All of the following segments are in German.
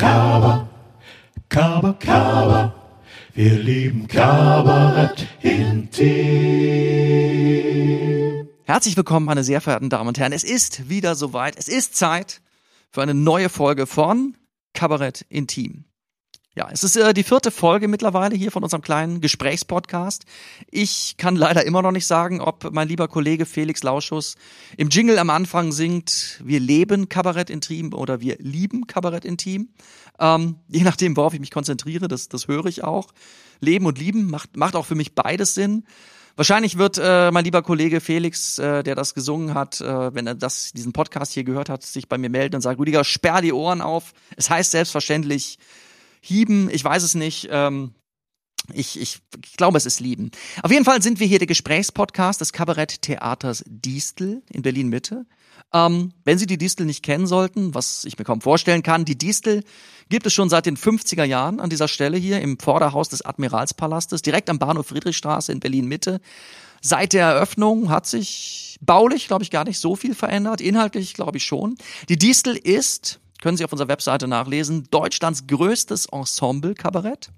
Kaba, Kaba, Kaba. Wir lieben Kabarett intim. Herzlich willkommen, meine sehr verehrten Damen und Herren. Es ist wieder soweit. Es ist Zeit für eine neue Folge von Kabarett Intim. Ja, es ist äh, die vierte Folge mittlerweile hier von unserem kleinen Gesprächspodcast. Ich kann leider immer noch nicht sagen, ob mein lieber Kollege Felix Lauschus im Jingle am Anfang singt, wir leben Kabarett Intim oder wir lieben Kabarett Intim. Ähm, je nachdem, worauf ich mich konzentriere, das, das höre ich auch. Leben und lieben macht, macht auch für mich beides Sinn. Wahrscheinlich wird äh, mein lieber Kollege Felix, äh, der das gesungen hat, äh, wenn er das, diesen Podcast hier gehört hat, sich bei mir melden und sagt, Rüdiger, sperr die Ohren auf. Es heißt selbstverständlich Hieben, ich weiß es nicht. Ähm, ich, ich, ich glaube, es ist Lieben. Auf jeden Fall sind wir hier der Gesprächspodcast des Kabaretttheaters Distel in Berlin-Mitte. Ähm, wenn Sie die Distel nicht kennen sollten, was ich mir kaum vorstellen kann, die Distel gibt es schon seit den 50er Jahren an dieser Stelle hier im Vorderhaus des Admiralspalastes, direkt am Bahnhof Friedrichstraße in Berlin-Mitte. Seit der Eröffnung hat sich baulich, glaube ich, gar nicht so viel verändert. Inhaltlich, glaube ich, schon. Die Distel ist, können Sie auf unserer Webseite nachlesen, Deutschlands größtes Ensemble-Kabarett.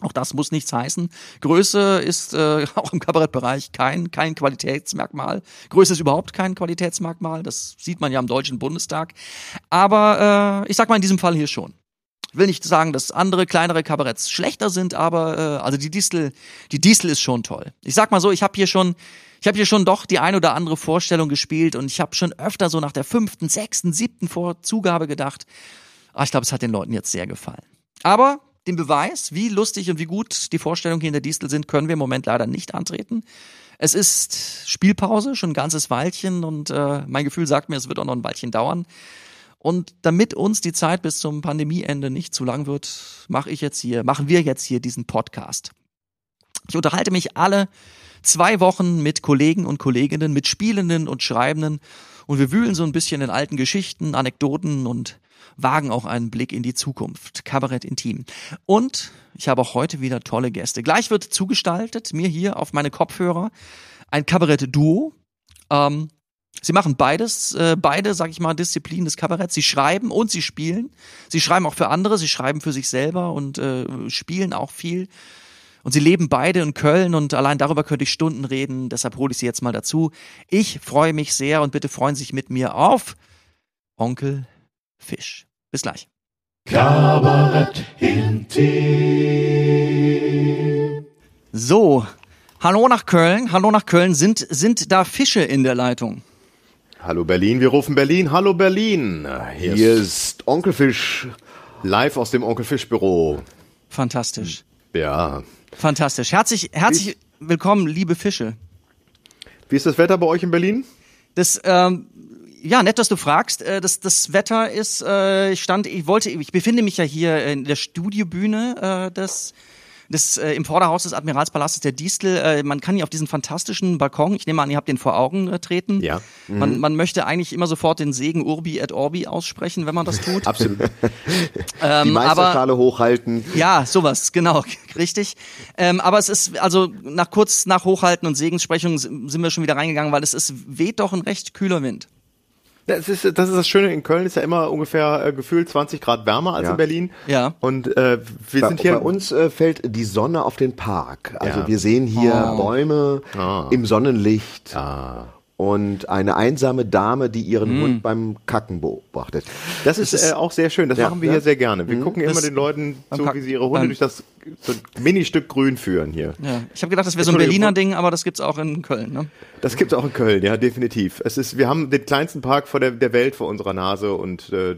Auch das muss nichts heißen. Größe ist äh, auch im Kabarettbereich kein, kein Qualitätsmerkmal. Größe ist überhaupt kein Qualitätsmerkmal. Das sieht man ja im Deutschen Bundestag. Aber äh, ich sag mal in diesem Fall hier schon. Ich will nicht sagen, dass andere kleinere Kabaretts schlechter sind, aber äh, also die Distel, die Distel ist schon toll. Ich sag mal so, ich habe hier schon ich habe hier schon doch die ein oder andere Vorstellung gespielt und ich habe schon öfter so nach der fünften, sechsten, siebten Vorzugabe gedacht, ah, ich glaube, es hat den Leuten jetzt sehr gefallen. Aber den Beweis, wie lustig und wie gut die Vorstellungen hier in der Distel sind, können wir im Moment leider nicht antreten. Es ist Spielpause, schon ein ganzes Weilchen und äh, mein Gefühl sagt mir, es wird auch noch ein Weilchen dauern. Und damit uns die Zeit bis zum Pandemieende nicht zu lang wird, mache ich jetzt hier, machen wir jetzt hier diesen Podcast. Ich unterhalte mich alle zwei Wochen mit Kollegen und Kolleginnen, mit Spielenden und Schreibenden und wir wühlen so ein bisschen in alten Geschichten, Anekdoten und wagen auch einen Blick in die Zukunft. Kabarett intim. Und ich habe auch heute wieder tolle Gäste. Gleich wird zugestaltet, mir hier auf meine Kopfhörer, ein Kabarett-Duo. Ähm, sie machen beides, äh, beide, sag ich mal, Disziplinen des Kabaretts. Sie schreiben und sie spielen. Sie schreiben auch für andere, sie schreiben für sich selber und äh, spielen auch viel. Und sie leben beide in Köln und allein darüber könnte ich Stunden reden, deshalb hole ich sie jetzt mal dazu. Ich freue mich sehr und bitte freuen Sie sich mit mir auf Onkel Fisch. Bis gleich. Kabarett. So, hallo nach Köln, hallo nach Köln. Sind, sind da Fische in der Leitung? Hallo Berlin, wir rufen Berlin. Hallo Berlin. Hier, Hier ist ist Onkel Fisch. live aus dem Onkel Fisch Büro. Fantastisch. Ja. Fantastisch. Herzlich, herzlich willkommen, liebe Fische. Wie ist das Wetter bei euch in Berlin? Das, ähm, ja, nett, dass du fragst. Äh, Das, das Wetter ist, äh, ich stand, ich wollte, ich befinde mich ja hier in der Studiobühne äh, des, des äh, im Vorderhaus des Admiralspalastes der Distel. Äh, man kann hier auf diesen fantastischen Balkon, ich nehme an, ihr habt den vor Augen äh, treten. Ja. Man, man möchte eigentlich immer sofort den Segen Urbi et Orbi aussprechen, wenn man das tut. Absolut. Ähm, Die Meisterschale hochhalten. Ja, sowas, genau, richtig. Ähm, aber es ist, also nach kurz nach Hochhalten und Segenssprechung sind wir schon wieder reingegangen, weil es ist, weht doch ein recht kühler Wind. Das ist, das ist das Schöne, in Köln ist ja immer ungefähr äh, gefühlt 20 Grad wärmer als Ja. in Berlin. Ja. Und äh, wir Bei, sind hier. bei uns äh, fällt die Sonne auf den Park. Also Ja. wir sehen hier Oh. Bäume Ah. im Sonnenlicht Ah. Und eine einsame Dame, die ihren Hm. Hund beim Kacken beobachtet. Das ist, ist- äh, auch sehr schön. Das Ja, machen wir ja. hier sehr gerne. Wir gucken immer Das- den Leuten zu, Kack- wie sie ihre Hunde durch das so ein Mini-Stück Grün führen hier. Ja. Ich habe gedacht, das wäre so ein Berliner Ding, aber das gibt's auch in Köln, ne? Das gibt's auch in Köln, ja, definitiv. Es ist, wir haben den kleinsten Park vor der, der Welt vor unserer Nase und äh,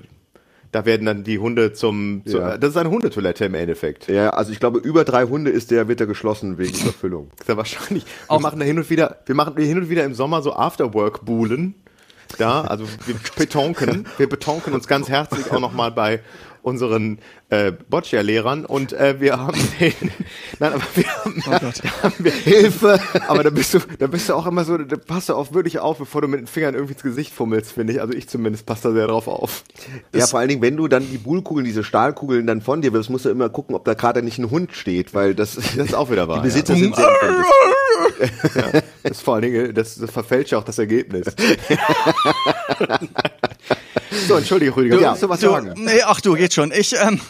da werden dann die Hunde zum, zu, Ja. das ist eine Hundetoilette im Endeffekt. Ja, also ich glaube, über drei Hunde ist der, wird er geschlossen wegen Überfüllung. Ist ja wahrscheinlich. Wir Auch- machen da hin und wieder, wir machen hin und wieder im Sommer so Afterwork-Buhlen. Da, also wir betonken, wir betonken uns ganz herzlich auch nochmal bei unseren äh, Boccia-Lehrern und äh, wir haben den, nein, aber wir haben, Oh Gott. da haben wir Hilfe. Aber da bist du, da bist du auch immer so, da passt du auch wirklich auf, bevor du mit den Fingern irgendwie ins Gesicht fummelst, finde ich. Also ich zumindest passe da sehr drauf auf. Ja, vor allen Dingen, wenn du dann die Buhlkugeln, diese Stahlkugeln dann von dir wirst, musst du immer gucken, ob da gerade nicht ein Hund steht, weil das, Das ist auch wieder wahr. die Besitzer sind sehr ja. Das ist vor allen Dingen, das, das verfälscht ja auch das Ergebnis. so, entschuldige, Rüdiger. Ja, willst du was Du, sagen? nee, ach du, geht schon. Ich, ähm,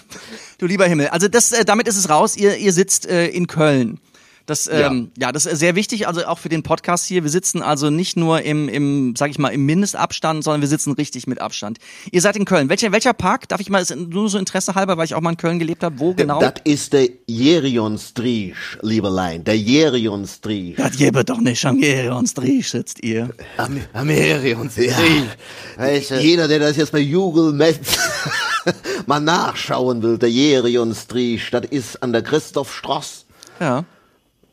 du lieber Himmel. Also das, äh, damit ist es raus. Ihr, ihr sitzt äh, in Köln. Das, ähm, ja. das ist sehr wichtig, also auch für den Podcast hier. Wir sitzen also nicht nur im, im, sag ich mal, im Mindestabstand, sondern wir sitzen richtig mit Abstand. Ihr seid in Köln. Welcher, welcher Park? Darf ich mal, ist nur so Interesse halber, weil ich auch mal in Köln gelebt habe. Wo genau? Das ist der Jerionstrich, Lieberlein, der Jerionstrich. Das gebe doch nicht am Gerionstrich sitzt ihr. Am Amerion Ja, weißt du, jeder, der das jetzt bei Google Maps mal nachschauen will, der Jerionstrich, das ist an der Christophstraße. Ja.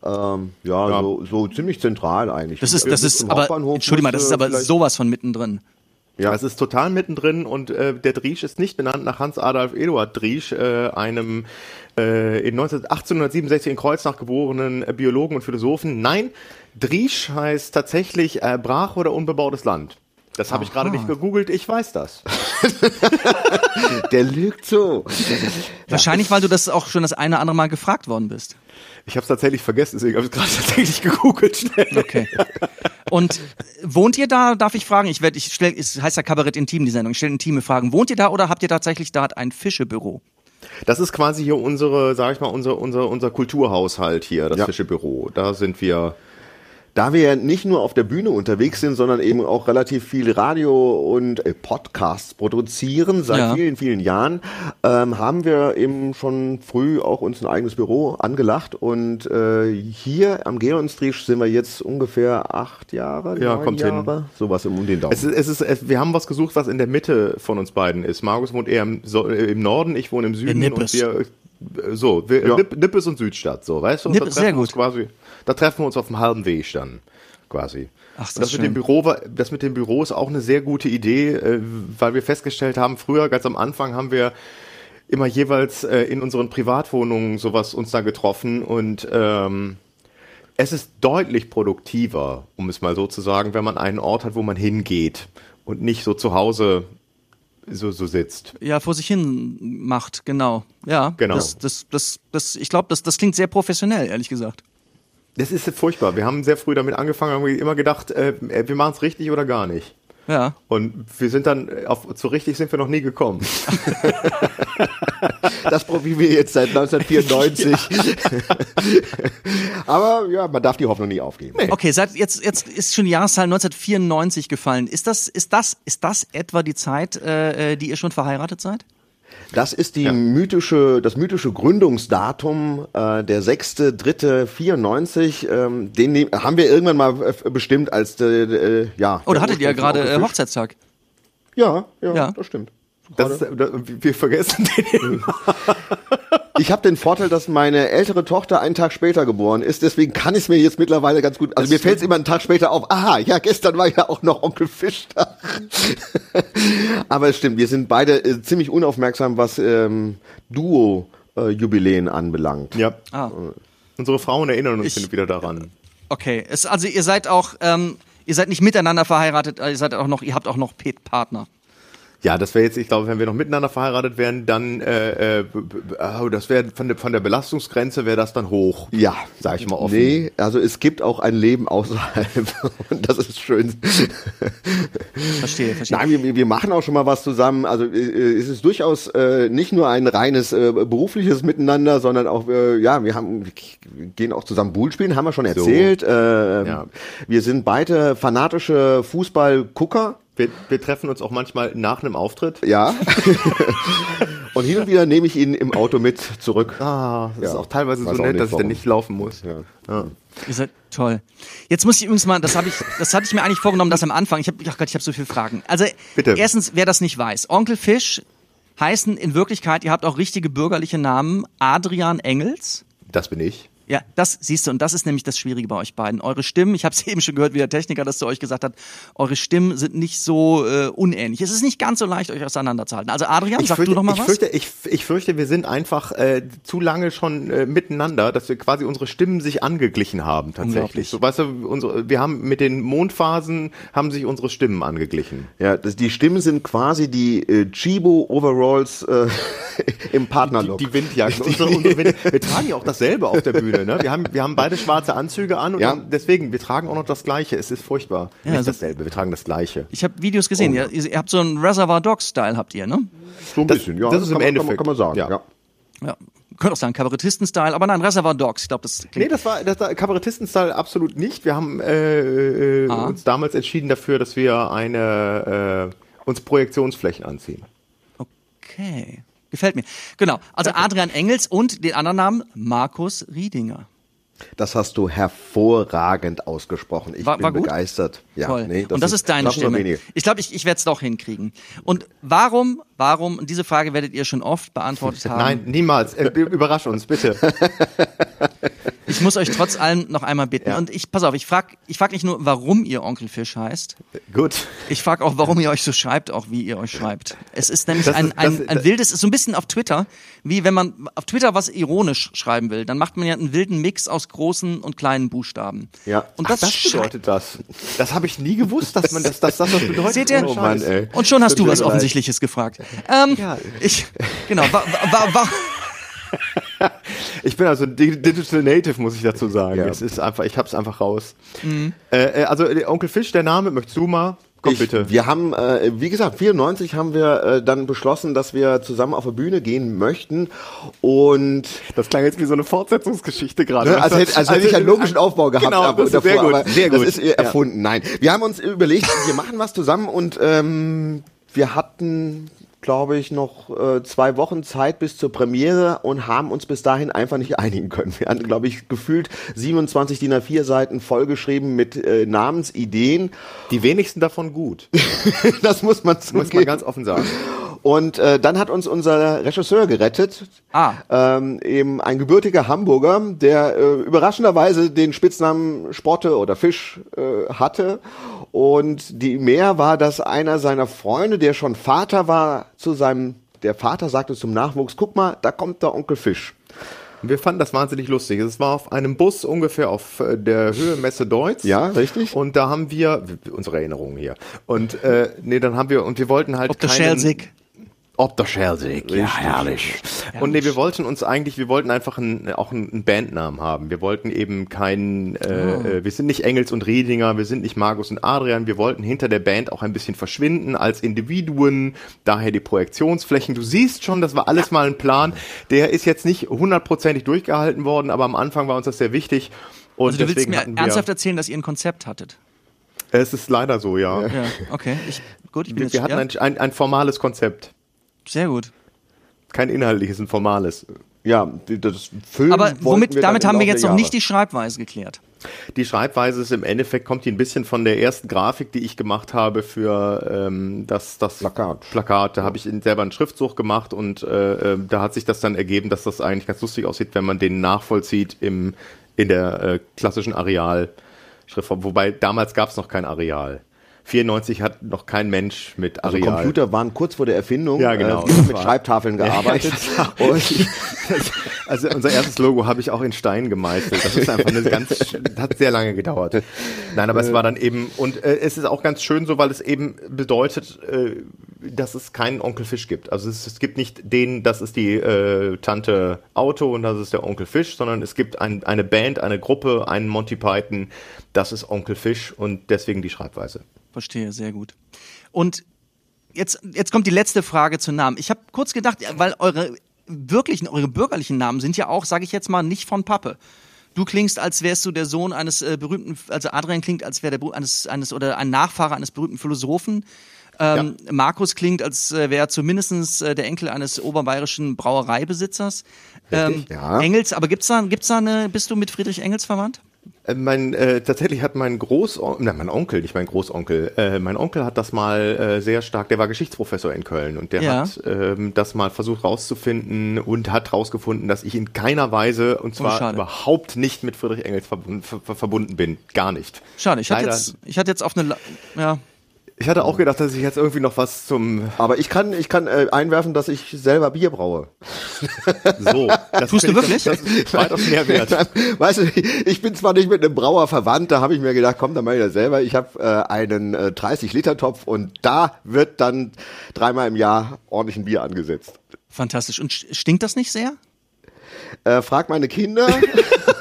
Ähm, ja, Ja. So, so ziemlich zentral eigentlich. Das ist, das ist, aber, Hauptbahnhof Entschuldigung mal, das ist aber vielleicht- sowas von mittendrin. Ja, es ist total mittendrin und äh, der Driesch ist nicht benannt nach Hans Adolf Eduard Driesch, äh, einem äh, in 19, 1867 in Kreuznach geborenen äh, Biologen und Philosophen. Nein, Driesch heißt tatsächlich äh, brach oder unbebautes Land. Das habe ich gerade nicht gegoogelt, ich weiß das. Der lügt so. Wahrscheinlich, weil du das auch schon das eine oder andere Mal gefragt worden bist. Ich habe es tatsächlich vergessen, deswegen habe ich es gerade tatsächlich gegoogelt schnell. Okay. Und wohnt ihr da, darf ich fragen? Ich werde, ich stell, es heißt ja Kabarett Intim, die Sendung. Ich stelle intime Fragen. Wohnt ihr da oder habt ihr tatsächlich da ein Fischebüro? Das ist quasi hier unsere, sag ich mal, unser, unser, unser Kulturhaushalt hier, das Ja. Fischebüro. Da sind wir. Da wir ja nicht nur auf der Bühne unterwegs sind, sondern eben auch relativ viel Radio und äh, Podcasts produzieren seit Ja. vielen, vielen Jahren, ähm, haben wir eben schon früh auch uns ein eigenes Büro angelacht und äh, hier am Geonstrich sind wir jetzt ungefähr acht Jahre, Ja, neun kommt hin. Jahre, sowas im um den Daumen. Es ist, es ist, es, wir haben was gesucht, was in der Mitte von uns beiden ist. Markus wohnt eher im, so, äh, im Norden, ich wohne im Süden Nippes. und wir äh, so, wir, Ja. Nipp, Nippes und Südstadt, so, weißt du? Nippes, sehr gut. Quasi, da treffen wir uns auf dem halben Weg dann, quasi. Ach, das das mit dem. Büro war, das mit dem Büro ist auch eine sehr gute Idee, äh, weil wir festgestellt haben, früher, ganz am Anfang haben wir immer jeweils äh, in unseren Privatwohnungen sowas uns da getroffen und ähm, es ist deutlich produktiver, um es mal so zu sagen, wenn man einen Ort hat, wo man hingeht und nicht so zu Hause so, so sitzt. Ja, vor sich hin macht, genau. Ja, Genau. Das, das, das, das, ich glaube, das, das klingt sehr professionell, ehrlich gesagt. Das ist furchtbar. Wir haben sehr früh damit angefangen, haben immer gedacht, äh, wir machen es richtig oder gar nicht. Ja. Und wir sind dann, äh, auf, so richtig sind wir noch nie gekommen. Das probieren wir jetzt seit 1994. Aber ja, man darf die Hoffnung nie aufgeben. Okay, seit jetzt, jetzt ist schon die Jahreszahl 1994 gefallen. Ist das, ist das, ist das etwa die Zeit, äh, äh, die ihr schon verheiratet seid? Das ist die mythische, das mythische Gründungsdatum, äh, der 6.3.94. Ähm, den nehm- haben wir irgendwann mal äh, bestimmt als, äh, äh, ja. Oh, da der hattet ihr ja gerade äh. Hochzeitstag. Ja, ja, Ja. das stimmt. Das ist, wir vergessen den. Ich habe den Vorteil, dass meine ältere Tochter einen Tag später geboren ist, deswegen kann ich es mir jetzt mittlerweile ganz gut. Also mir fällt es immer einen Tag später auf. Aha, ja, gestern war ja auch noch Onkel Fisch da. Aber es stimmt, wir sind beide äh, ziemlich unaufmerksam, was ähm, Duo-Jubiläen anbelangt. Ja. Ah. Unsere Frauen erinnern uns Ich- wieder daran. Okay, es, also ihr seid auch, ähm, ihr seid nicht miteinander verheiratet, äh, ihr seid auch noch, ihr habt auch noch Pet Partner. Ja, das wäre jetzt, ich glaube, wenn wir noch miteinander verheiratet wären, dann, äh, äh, oh, das wäre von der, von der Belastungsgrenze wäre das dann hoch. Ja, Sag ich mal offen. Nee, also es gibt auch ein Leben außerhalb und das ist schön. Verstehe, verstehe. Nein, wir, wir machen auch schon mal was zusammen. Also äh, es ist durchaus äh, nicht nur ein reines äh, berufliches Miteinander, sondern auch, äh, ja, wir haben wir gehen auch zusammen Bull spielen, haben wir schon erzählt. Äh, Ja. Wir sind beide fanatische Fußballgucker. Wir, wir treffen uns auch manchmal nach einem Auftritt. Ja. und hin und wieder nehme ich ihn im Auto mit zurück. Ah, das Ja. ist auch teilweise so Weiß auch nett, nicht, dass ich dann warum. nicht laufen muss. Ja. Ja. Ihr seid toll. Jetzt muss ich übrigens mal, das habe ich, das hatte ich mir eigentlich vorgenommen, das am Anfang. Ich habe, ach Gott, ich habe so viele Fragen. Also Bitte. erstens, wer das nicht weiß, Onkel Fisch heißen in Wirklichkeit, ihr habt auch richtige bürgerliche Namen, Adrian Engels. Das bin ich. Ja, das siehst du, und das ist nämlich das Schwierige bei euch beiden. Eure Stimmen, ich habe es eben schon gehört, wie der Techniker das zu euch gesagt hat, eure Stimmen sind nicht so äh, unähnlich. Es ist nicht ganz so leicht, euch auseinanderzuhalten. Also Adrian, Ich sag fürchte, du noch mal ich was? Fürchte, ich, ich fürchte, wir sind einfach äh, zu lange schon äh, miteinander, dass wir quasi unsere Stimmen sich angeglichen haben tatsächlich. So, weißt du, unsere, wir haben mit den Mondphasen haben sich unsere Stimmen angeglichen. Ja, das, die Stimmen sind quasi die äh, Chibo-Overalls äh, im Die, Partnerlook. die Windjacken. unsere, unsere Wind wir tragen ja auch dasselbe auf der Bühne. Ne? Wir, haben, wir haben beide schwarze Anzüge an und Ja. haben- deswegen, wir tragen auch noch das Gleiche. Es ist furchtbar. Ja, Nicht also- dasselbe, wir tragen das Gleiche. Ich habe Videos gesehen. Oh. ihr, ihr habt so einen Reservoir Dogs-Style, habt ihr, ne? so ein das- bisschen, ja. das ist im Endeffekt, Kann man, kann man sagen, ja. ja. Ja. Könnte auch sagen Kabarettisten-Style, aber nein, Reservoir Dogs. Ich glaube, das Nee, das war das war Kabarettisten-Style absolut nicht. Wir haben äh, äh, Ah. uns damals entschieden dafür, dass wir eine äh, uns Projektionsflächen anziehen. Okay. Gefällt mir. Genau. Also Adrian Engels und den anderen Namen Markus Riedinger. Das hast du hervorragend ausgesprochen. Ich War- bin war gut? begeistert. Ja, Toll. nee, und das ist deine schaffen wir Stimme. Ich glaube, ich, ich werde es doch hinkriegen. Und warum, warum, und diese Frage werdet ihr schon oft beantwortet haben. Nein, niemals. Äh, überrasch uns, bitte. Ich muss euch trotz allem noch einmal bitten. Ja. Und ich, pass auf, ich frag, ich frag nicht nur, warum ihr Onkel Fisch heißt. Gut. Ich frage auch, warum ihr euch so schreibt, auch wie ihr euch schreibt. Es ist nämlich Das ein, ist- ein, das- ein wildes, ist so ein bisschen auf Twitter, wie wenn man auf Twitter was ironisch schreiben will, dann macht man ja einen wilden Mix aus großen und kleinen Buchstaben. Ja. Und Ach, das, das schrei- bedeutet das. Das habe ich nie gewusst, dass man das, dass das was bedeutet. Seht ihr? Oh Mann, ey. Und schon hast du was leid. Offensichtliches gefragt. Ähm, Ja. Ich, genau, wa, wa, wa, Ich bin also Di- Digital Native, muss ich dazu sagen. Ja. Es ist einfach, ich hab's einfach raus. Äh, äh, also äh, Onkel Fisch, der Name, möchtest du mal? Komm Ich, bitte. Wir haben, äh, wie gesagt, 94 haben wir äh, dann beschlossen, dass wir zusammen auf der Bühne gehen möchten. Und Das klang jetzt wie so eine Fortsetzungsgeschichte gerade. Ne, als, hätte, als hätte ich einen logischen Aufbau gehabt. Genau, das ist sehr gut. aber sehr gut. Das ist äh, erfunden. Nein, wir haben uns überlegt, wir machen was zusammen und ähm, wir hatten, glaube ich, noch äh, zwei Wochen Zeit bis zur Premiere und haben uns bis dahin einfach nicht einigen können. Wir hatten, glaube ich, gefühlt 27 DIN A4 Seiten vollgeschrieben mit äh, Namensideen. Die wenigsten davon gut. das muss man Muss man zugeben. ganz offen sagen. Und äh, dann hat uns unser Regisseur gerettet. Ah. Ähm, eben ein gebürtiger Hamburger, der äh, überraschenderweise den Spitznamen Sporte oder Fisch äh, hatte. Und die mehr war, dass einer seiner Freunde, der schon Vater war, zu seinem, der Vater sagte zum Nachwuchs, guck mal, da kommt der Onkel Fisch. Wir fanden das wahnsinnig lustig. Es war auf einem Bus ungefähr auf äh, der Höhe Messe Deutz. Ja, richtig. Und da haben wir, unsere Erinnerungen hier. Und äh, nee, dann haben wir, und wir wollten halt der keinen- Schelsig. Ob der Schelsig, ja, herrlich. Und nee, wir wollten uns eigentlich, wir wollten einfach einen, auch einen Bandnamen haben. Wir wollten eben keinen, äh, äh, wir sind nicht Engels und Riedinger, wir sind nicht Markus und Adrian, wir wollten hinter der Band auch ein bisschen verschwinden als Individuen, daher die Projektionsflächen. Du siehst schon, das war alles mal ein Plan. Der ist jetzt nicht hundertprozentig durchgehalten worden, aber am Anfang war uns das sehr wichtig. Und Also du willst mir ernsthaft erzählen, dass ihr ein Konzept hattet? Es ist leider so, ja. Ja, okay. Ich, gut, ich bin Wir, jetzt wir hatten ja, ein, ein, ein formales Konzept. Sehr gut. Kein inhaltliches, ein formales. Ja, das Film Aber womit, wir damit haben wir jetzt noch nicht die Schreibweise geklärt. Die Schreibweise ist im Endeffekt, kommt die ein bisschen von der ersten Grafik, die ich gemacht habe für ähm, das, das Plakat. Plakat. Da habe ich in- selber einen Schriftsuch gemacht und äh, äh, da hat sich das dann ergeben, dass das eigentlich ganz lustig aussieht, wenn man den nachvollzieht im, in der äh, klassischen Areal-Schriftform. Wobei damals gab es noch kein Areal. 94 hat noch kein Mensch mit Also Areal. Computer waren kurz vor der Erfindung. Ja, genau. Äh, wir haben mit Das Schreibtafeln gearbeitet. und Also unser erstes Logo habe ich auch in Stein gemeißelt. Das ist einfach eine ganz, hat sehr lange gedauert. Nein, aber es war dann eben, und äh, es ist auch ganz schön so, weil es eben bedeutet, äh, dass es keinen Onkel Fisch gibt. Also es, es gibt nicht den, das ist die äh, Tante Auto und das ist der Onkel Fisch, sondern es gibt ein, eine Band, eine Gruppe, einen Monty Python, das ist Onkel Fisch und deswegen die Schreibweise. Verstehe, sehr gut. Und jetzt, jetzt kommt die letzte Frage zu Namen. Ich habe kurz gedacht, weil eure wirklichen, eure bürgerlichen Namen sind ja auch, sage ich jetzt mal, nicht von Pappe. Du klingst, als wärst du der Sohn eines äh, berühmten, also Adrian klingt, als wäre der Bru- eines, eines oder ein Nachfahre eines berühmten Philosophen. Ähm, Markus klingt, als äh, wäre zumindest äh, der Enkel eines oberbayerischen Brauereibesitzers. Ähm, ja. Engels, aber gibt's da, gibt's da eine, bist du mit Friedrich Engels verwandt? Äh, Mein, äh, tatsächlich hat mein Großonkel, nein, mein Onkel, nicht mein Großonkel, äh, mein Onkel hat das mal äh, sehr stark, der war Geschichtsprofessor in Köln und der Ja. hat ähm, das mal versucht rauszufinden und hat rausgefunden, dass ich in keiner Weise, und zwar Oh, überhaupt nicht mit Friedrich Engels verbunden, ver ver- verbunden bin. Gar nicht. Schade, ich hatte Leider- jetzt, ich hatte jetzt auf eine, La- ja, Ich hatte auch gedacht, dass ich jetzt irgendwie noch was zum Aber ich kann, ich kann äh, einwerfen, dass ich selber Bier braue. so. Das Tust du wirklich? ich, Das, das ist weitaus mehr wert. Weißt du, ich bin zwar nicht mit einem Brauer verwandt, da habe ich mir gedacht, komm, dann mach ich das selber. Ich habe äh, einen äh, 30-Liter-Topf und da wird dann dreimal im Jahr ordentlich ein Bier angesetzt. fantastisch. Und stinkt das nicht sehr? Äh, frag meine Kinder.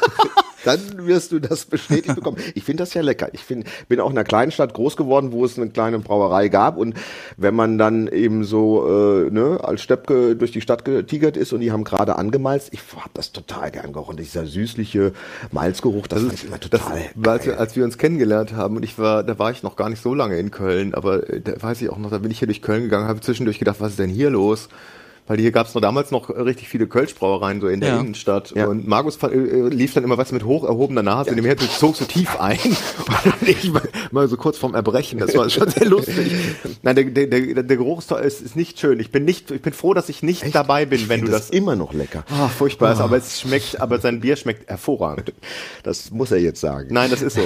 Dann wirst du das bestätigt bekommen. Ich finde das ja lecker. Ich find, bin auch in einer kleinen Stadt groß geworden, wo es eine kleine Brauerei gab. Und wenn man dann eben so äh, ne, als Steppke durch die Stadt getigert ist und die haben gerade angemalzt, ich habe das total gern gerochen. Dieser süßliche Malzgeruch, das, fand ich immer Das, total als, wir- als wir uns kennengelernt haben und ich war, da war ich noch gar nicht so lange in Köln, aber äh, da weiß ich auch noch, da bin ich hier durch Köln gegangen, habe zwischendurch gedacht, was ist denn hier los? Weil hier gab es noch damals noch richtig viele Kölschbrauereien so in der Ja. Innenstadt. Ja. Und Markus äh, lief dann immer was mit hoch erhobener Nase in dem Herzen, zog so tief ein. Und ich war mal so kurz vorm Erbrechen. Das war schon sehr lustig. Nein, der, der, der, der Geruch ist, ist, nicht schön. Ich bin nicht, ich bin froh, dass ich nicht dabei bin, wenn du finde das. immer noch lecker. Ah, furchtbar ist, aber es schmeckt, aber sein Bier schmeckt hervorragend. Das muss er jetzt sagen. Nein, das ist so.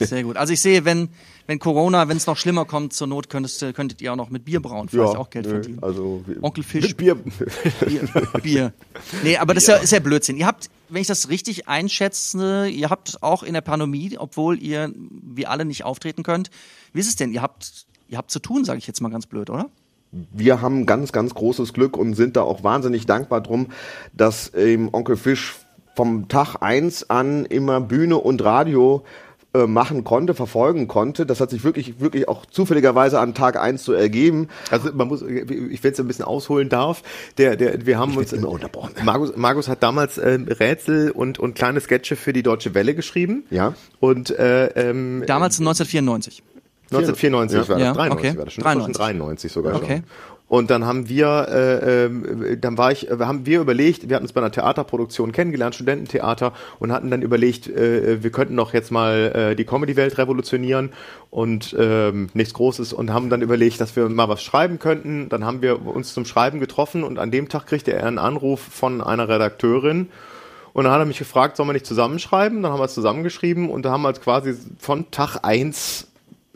Sehr gut. Also ich sehe, wenn, wenn Corona, wenn es noch schlimmer kommt, zur Not könntest, könntet ihr auch noch mit Bier brauen, vielleicht auch Geld nö, verdienen. Also Onkel Fisch, Mit Bier. Bier. Bier. Nee, aber das ist ja, ist ja Blödsinn. Ihr habt, wenn ich das richtig einschätze, ihr habt auch in der Pandemie, obwohl ihr wie alle nicht auftreten könnt. Wie ist es denn? Ihr habt, ihr habt zu tun, sage ich jetzt mal ganz blöd, oder? wir haben ganz, ganz großes Glück und sind da auch wahnsinnig dankbar drum, dass ähm, Onkel Fisch vom Tag eins an immer Bühne und Radio äh, machen konnte, verfolgen konnte. Das hat sich wirklich, wirklich auch zufälligerweise an Tag eins so ergeben. Also man muss, ich wenn es ein bisschen ausholen darf, der, der, wir haben uns immer unterbrochen. Markus, Markus hat damals äh, Rätsel und und kleine Sketche für die Deutsche Welle geschrieben. Ja. Und äh, ähm, Damals 1994. 1994 war das, Ja, 93 okay. war das schon, 93. 93 sogar Okay. schon. Und dann haben wir, äh, ähm, dann war ich, äh, haben wir überlegt, wir hatten uns bei einer Theaterproduktion kennengelernt, Studententheater, und hatten dann überlegt, äh, wir könnten doch jetzt mal äh, die Comedy-Welt revolutionieren und ähm, nichts Großes und haben dann überlegt, dass wir mal was schreiben könnten. Dann haben wir uns zum Schreiben getroffen und an dem Tag kriegte er einen Anruf von einer Redakteurin. Und dann hat er mich gefragt, sollen wir nicht zusammenschreiben? Dann haben wir es zusammengeschrieben und da haben wir jetzt quasi von Tag eins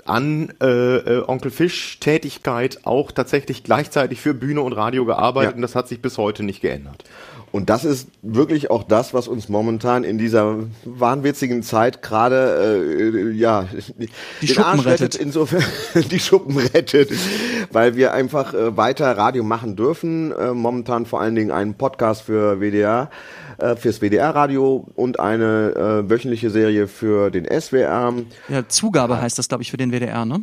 an äh, äh, Onkel Fisch Tätigkeit auch tatsächlich gleichzeitig für Bühne und Radio gearbeitet Ja. und das hat sich bis heute nicht geändert. Und das ist wirklich auch das, was uns momentan in dieser wahnwitzigen Zeit gerade äh, ja die Schuppen rettet. insofern die Schuppen rettet, weil wir einfach äh, weiter Radio machen dürfen. Äh, momentan vor allen Dingen einen Podcast für WDR, äh, fürs WDR-Radio und eine äh, wöchentliche Serie für den SWR. Ja, Zugabe heißt das, glaube ich, für den WDR, ne?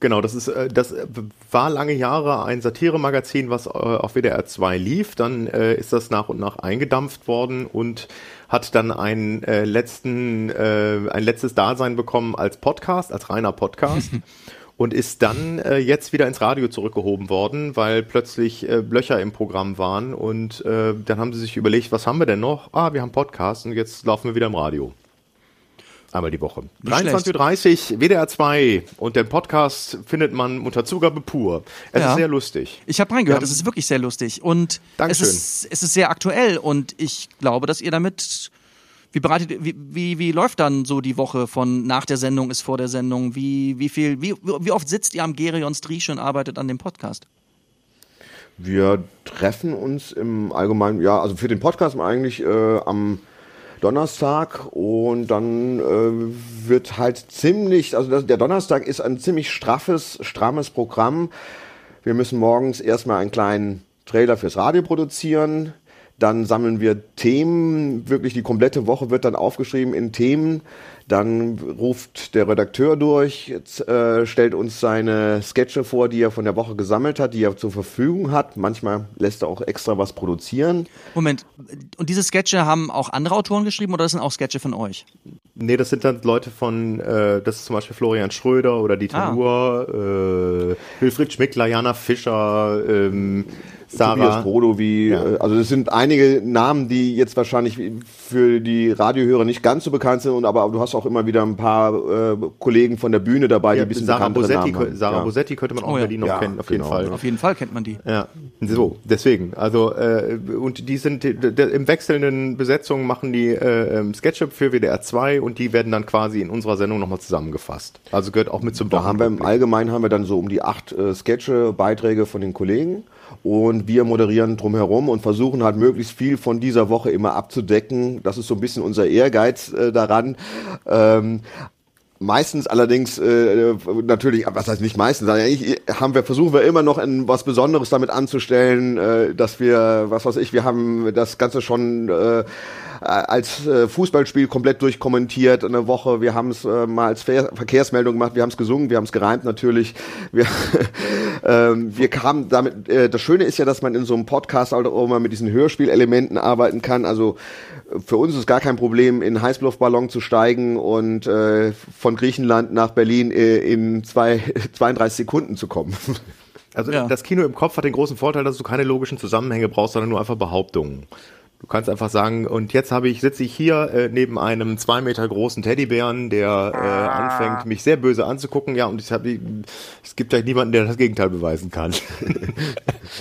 Genau, das ist äh, das äh, war lange Jahre ein Satiremagazin, was äh, auf WDR 2 lief. Dann äh, ist das nach und nach eingedampft worden und hat dann einen äh, letzten äh, ein letztes Dasein bekommen als Podcast, als reiner Podcast. Und ist dann äh, jetzt wieder ins Radio zurückgehoben worden, weil plötzlich äh, Löcher im Programm waren. Und äh, dann haben sie sich überlegt, was haben wir denn noch? Ah, wir haben Podcast und jetzt laufen wir wieder im Radio. Einmal die Woche. Nicht 23.30 Uhr, WDR 2 und den Podcast findet man unter Zugabe pur. Es Ja. ist sehr lustig. Ich habe reingehört, es ist wirklich sehr lustig und es ist, es ist sehr aktuell und ich glaube, dass ihr damit wie bereitet wie, wie, wie läuft dann so die Woche von nach der Sendung ist vor der Sendung? Wie wie viel wie, wie oft sitzt ihr am Gerion Striesch und arbeitet an dem Podcast? Wir treffen uns im Allgemeinen, ja, also für den Podcast eigentlich äh, am Donnerstag und dann äh, wird halt ziemlich, also das, der Donnerstag ist ein ziemlich straffes, strammes Programm. Wir müssen morgens erstmal einen kleinen Trailer fürs Radio produzieren. Dann sammeln wir Themen, wirklich die komplette Woche wird dann aufgeschrieben in Themen. Dann ruft der Redakteur durch, äh, stellt uns seine Sketche vor, die er von der Woche gesammelt hat, die er zur Verfügung hat. Manchmal lässt er auch extra was produzieren. Moment, und diese Sketche haben auch andere Autoren geschrieben oder das sind auch Sketche von euch? Nee, das sind dann Leute von, äh, das ist zum Beispiel Florian Schröder oder Dieter Ah. Nuhr, äh, Wilfried Schmickler, Jana Fischer, ähm, Tobias Sarah. Brodowy, Ja. äh, also es sind einige Namen, die jetzt wahrscheinlich für die Radiohörer nicht ganz so bekannt sind, und aber du hast auch immer wieder ein paar äh, Kollegen von der Bühne dabei, die Ja, ein bisschen Sarah, bekanntere Bosetti, Namen haben. Sarah ja. Bosetti könnte man auch Oh in ja. Berlin noch Ja, kennen, auf jeden genau. Fall. Auf jeden Fall kennt man die. Ja, so, deswegen. Also, äh, und die sind im wechselnden Besetzungen machen die äh, ähm, Sketche für WDR 2 und die werden dann quasi in unserer Sendung nochmal zusammengefasst. Also gehört auch mit zum Da haben wir im. Allgemeinen haben wir dann so um die acht äh, Sketche, Beiträge von den Kollegen und wir moderieren drumherum und versuchen halt möglichst viel von dieser Woche immer abzudecken. Das ist so ein bisschen unser Ehrgeiz äh, daran. Ähm, Meistens allerdings äh, natürlich, was heißt nicht meistens, eigentlich haben wir versuchen wir immer noch ein, was Besonderes damit anzustellen, äh, dass wir, was weiß ich, wir haben das Ganze schon äh, als äh, Fußballspiel komplett durchkommentiert eine Woche. Wir haben es äh, mal als Ver Verkehrsmeldung gemacht, wir haben es gesungen, wir haben es gereimt natürlich. Wir, ähm, wir kamen damit, äh, das Schöne ist ja, dass man in so einem Podcast halt auch immer mit diesen Hörspielelementen arbeiten kann. Also äh, für uns ist gar kein Problem, in Heißluftballon zu steigen und äh, von Griechenland nach Berlin äh, in zwei, 32 Sekunden zu kommen. Also Ja. das Kino im Kopf hat den großen Vorteil, dass du keine logischen Zusammenhänge brauchst, sondern nur einfach Behauptungen. Du kannst einfach sagen, und jetzt habe ich, sitze ich hier äh, neben einem zwei Meter großen Teddybären, der äh, anfängt, mich sehr böse anzugucken, ja, und ich hab, es gibt gleich niemanden, der das Gegenteil beweisen kann.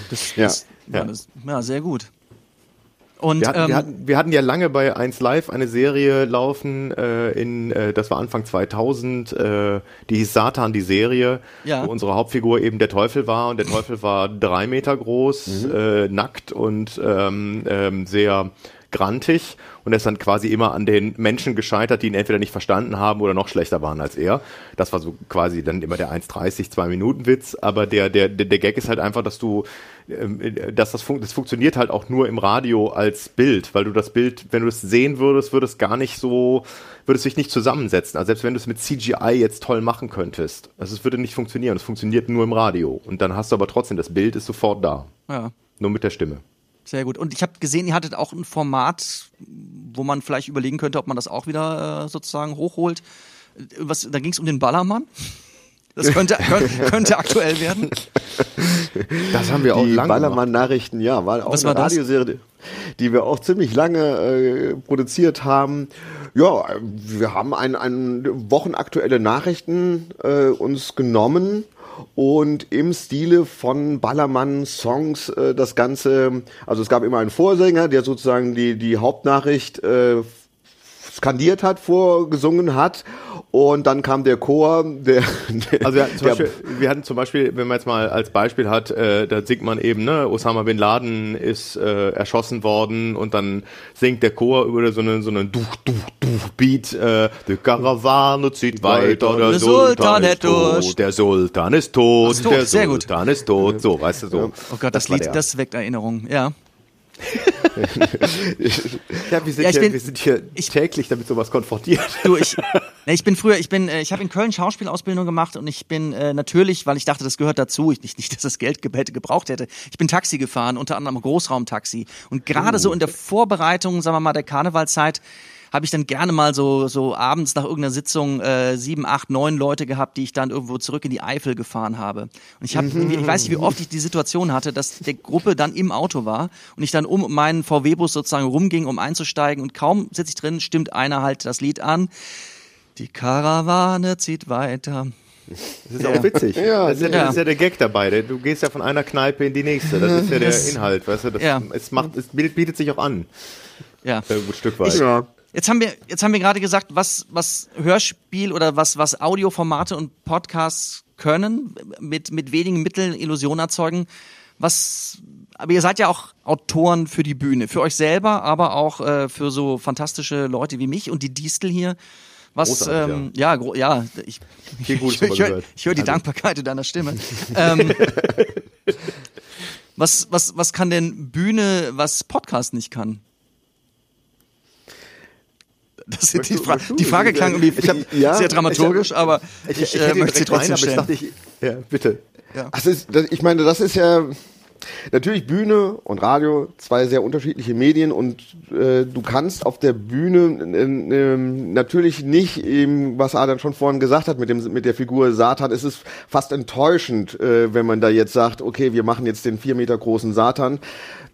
Das, Ja. das, ja. Das, ja, sehr gut. Und Wir hatten, ähm, wir, hatten, wir hatten ja lange bei 1 Live eine Serie laufen, äh, in, äh, das war Anfang 2000, äh, die hieß Satan, die Serie, Ja. wo unsere Hauptfigur eben der Teufel war und der Teufel war drei Meter groß, äh, nackt und ähm, ähm, sehr grantig und er ist dann quasi immer an den Menschen gescheitert, die ihn entweder nicht verstanden haben oder noch schlechter waren als er. Das war so quasi dann immer der 1,30, 2 Minuten Witz, aber der, der, der, Gag ist halt einfach, dass du, ähm, äh, dass das, fun das funktioniert halt auch nur im Radio als Bild, weil du das Bild, wenn du es sehen würdest, würde es gar nicht so, würde es sich nicht zusammensetzen. Also selbst wenn du es mit CGI jetzt toll machen könntest, also es würde nicht funktionieren. Es funktioniert nur im Radio und dann hast du aber trotzdem, das Bild ist sofort da. ja. Nur mit der Stimme. Sehr gut. Und ich habe gesehen, ihr hattet auch ein Format, wo man vielleicht überlegen könnte, ob man das auch wieder äh, sozusagen hochholt. Äh, Was, da ging es um den Ballermann. Das könnte, könnte, könnte aktuell werden. Das haben wir auch die lange. Ballermann-Nachrichten, ja, war auch Was eine war das? Radioserie, die wir auch ziemlich lange äh, produziert haben. Ja, äh, wir haben ein, ein wochenaktuelle Nachrichten äh, uns genommen und im Stile von Ballermann-Songs äh, das Ganze, also es gab immer einen Vorsänger, der sozusagen die, die Hauptnachricht äh, skandiert hat, vorgesungen hat und dann kam der Chor, der, der Also wir hatten, zum der, Beispiel, wir hatten zum Beispiel, wenn man jetzt mal als Beispiel hat, äh, da singt man eben, ne, Osama Bin Laden ist äh, erschossen worden und dann singt der Chor über so einen so einen Duch, Duch, Duch Beat, äh, die Karawane zieht weiter, der, Der Sultan, Sultan ist tot, der Sultan ist tot, Ist tot, der sehr gut. Sultan ist tot, so, weißt du, so. Oh Gott, das, war Lied, der. das weckt Erinnerungen. Ja. ja, wir sind, Ja, ich hier, bin- wir sind hier ich- täglich damit sowas konfrontiert. Du, ich, ne, ich bin früher, ich bin, äh, ich habe in Köln Schauspielausbildung gemacht und ich bin äh, natürlich, weil ich dachte, das gehört dazu, ich nicht, nicht, dass das Geld hätte gebraucht hätte. Ich bin Taxi gefahren, unter anderem Großraumtaxi. Und gerade so in der Vorbereitung, sagen wir mal, der Karnevalzeit habe ich dann gerne mal so so abends nach irgendeiner Sitzung äh, sieben, acht, neun Leute gehabt, die ich dann irgendwo zurück in die Eifel gefahren habe. Und ich habe, ich weiß nicht, wie oft ich die Situation hatte, dass der Gruppe dann im Auto war und ich dann um meinen VW-Bus sozusagen rumging, um einzusteigen und kaum sitze ich drin, stimmt einer halt das Lied an. Die Karawane zieht weiter. Das ist auch witzig. Ja, das, ist ja, ja. das ist ja der Gag dabei. Du gehst ja von einer Kneipe in die nächste. Das ist ja der Das- Inhalt, weißt du? Das, Ja. Es macht, es bietet, sich auch an. Ja. Äh, ein Stück weit. ja. Jetzt haben wir, jetzt haben wir gerade gesagt, was, was Hörspiel oder was, was Audioformate und Podcasts können, mit, mit wenigen Mitteln Illusionen erzeugen. Was, aber ihr seid ja auch Autoren für die Bühne, für euch selber, aber auch äh, für so fantastische Leute wie mich und die Distel hier. Was, ähm, ja, gro ja, ich, Viel ich, ich, höre ich höre die Dankbarkeit in deiner Stimme. ähm, was, was, was kann denn Bühne, was Podcast nicht kann? Das sind die, Fra die Frage klang irgendwie Ich hab- ja, sehr dramaturgisch, ich aber ich, äh, möchte sie trotzdem aber ich stellen. dachte, ich, ja, bitte. Ist, das, ich meine, das ist ja natürlich Bühne und Radio, zwei sehr unterschiedliche Medien und äh, du kannst auf der Bühne äh, äh, natürlich nicht eben, was Adam schon vorhin gesagt hat mit dem mit der Figur Satan, es ist fast enttäuschend, äh, wenn man da jetzt sagt, okay, wir machen jetzt den vier Meter großen Satan.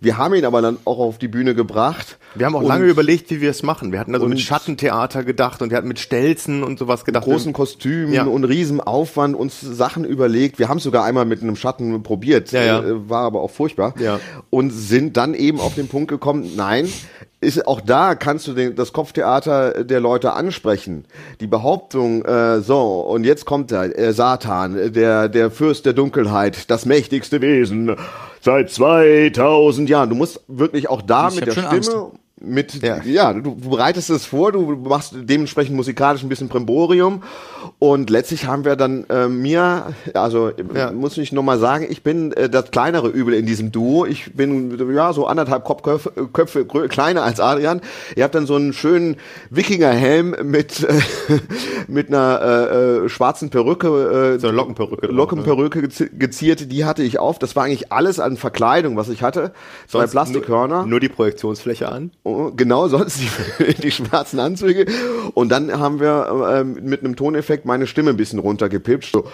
Wir haben ihn aber dann auch auf die Bühne gebracht. Wir haben auch lange überlegt, wie wir es machen. Wir hatten also mit Schattentheater gedacht und wir hatten mit Stelzen und sowas gedacht. großen Kostümen Ja. und Riesenaufwand uns Sachen überlegt. Wir haben es sogar einmal mit einem Schatten probiert, Ja, ja. Äh, war aber auch furchtbar. Ja. Und sind dann eben auf den Punkt gekommen, nein, ist auch da kannst du den, das Kopftheater der Leute ansprechen. Die Behauptung, äh, so, und jetzt kommt er, äh, Satan, der, der Fürst der Dunkelheit, das mächtigste Wesen seit 2000 Jahren. Du musst wirklich auch da Ich mit der Stimme, Angst. Mit, Ja. ja, du, du bereitest es vor, du machst dementsprechend musikalisch ein bisschen Bremborium und letztlich haben wir dann äh, mir, also Ja. muss ich nochmal sagen, ich bin äh, das kleinere Übel in diesem Duo. Ich bin ja so anderthalb Kopfköpfe, Köpfe kleiner als Adrian. Ihr habt dann so einen schönen Wikingerhelm mit äh, mit einer äh, äh, schwarzen Perücke, äh, So eine Lockenperücke drauf, Lockenperücke gezi- geziert. Die hatte ich auf. Das war eigentlich alles an Verkleidung, was ich hatte. Zwei Sonst Plastikhörner. Nur, nur die Projektionsfläche an. Oh, Genau, sonst die, die schwarzen Anzüge. Und dann haben wir ähm, mit einem Toneffekt meine Stimme ein bisschen runtergepitcht. So,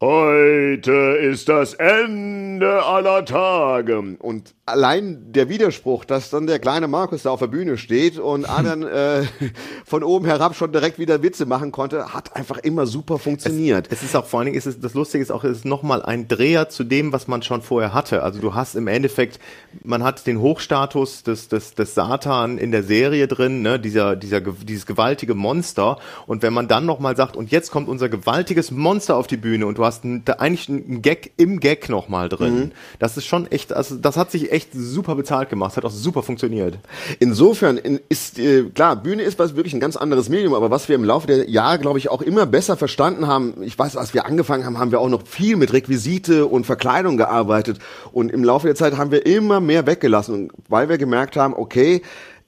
Heute ist das Ende aller Tage. Und allein der Widerspruch, dass dann der kleine Markus da auf der Bühne steht und Adrian äh, von oben herab schon direkt wieder Witze machen konnte, hat einfach immer super funktioniert. Es ist auch vor allen Dingen, ist es, das Lustige ist auch, es ist nochmal ein Dreher zu dem, was man schon vorher hatte. Also du hast im Endeffekt, man hat den Hochstatus des, des, des Satan in der Serie drin, ne, dieser, dieser, dieses gewaltige Monster. Und wenn man dann nochmal sagt, und jetzt kommt unser gewaltiges Monster auf die Bühne und du hast ein, da eigentlich einen Gag im Gag nochmal drin, das ist schon echt, also das hat sich echt super bezahlt gemacht, hat auch super funktioniert. Insofern in- ist äh, klar, Bühne ist was wirklich ein ganz anderes Medium, aber was wir im Laufe der Jahre, glaube ich, auch immer besser verstanden haben, ich weiß, als wir angefangen haben, haben wir auch noch viel mit Requisite und Verkleidung gearbeitet und im Laufe der Zeit haben wir immer mehr weggelassen, weil wir gemerkt haben, okay,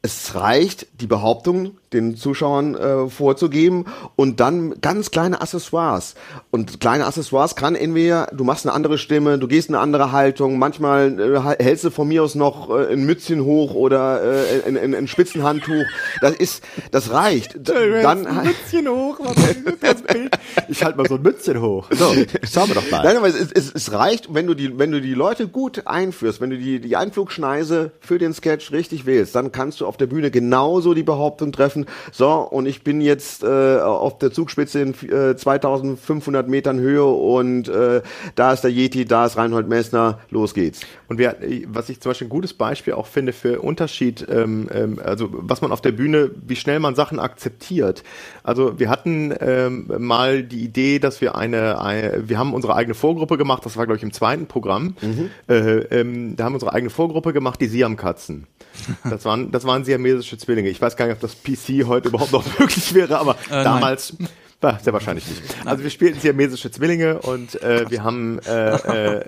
es reicht, die Behauptung den Zuschauern äh, vorzugeben und dann ganz kleine Accessoires. Und kleine Accessoires kann entweder, du machst eine andere Stimme, du gehst eine andere Haltung, manchmal äh, hältst du von mir aus noch äh, ein Mützchen hoch oder äh, ein, ein, ein Spitzenhandtuch. Das ist, das reicht. D- Dann, Mützchen hoch, was ist das Bild? Ich halte mal so ein Mützchen hoch. So, schauen wir doch mal. Nein, aber es, es, es reicht, wenn du die, wenn du die Leute gut einführst, wenn du die, die Einflugschneise für den Sketch richtig wählst, dann kannst du auf der Bühne genauso die Behauptung treffen, so, und ich bin jetzt äh, auf der Zugspitze in äh, 2500 Metern Höhe und äh, da ist der Yeti, da ist Reinhold Messner, los geht's. Und wir, was ich zum Beispiel ein gutes Beispiel auch finde für Unterschied, ähm, ähm, also was man auf der Bühne, wie schnell man Sachen akzeptiert. Also wir hatten ähm, mal die Idee, dass wir eine, eine, wir haben unsere eigene Vorgruppe gemacht, das war glaube ich im zweiten Programm. Äh, ähm, da haben wir unsere eigene Vorgruppe gemacht, die Siamkatzen. Das waren, das waren siamesische Zwillinge. Ich weiß gar nicht, ob das PC heute überhaupt noch möglich wäre, aber Äh, damals. Ja, sehr wahrscheinlich nicht. Also wir spielten siamesische Zwillinge und äh, wir haben äh, äh,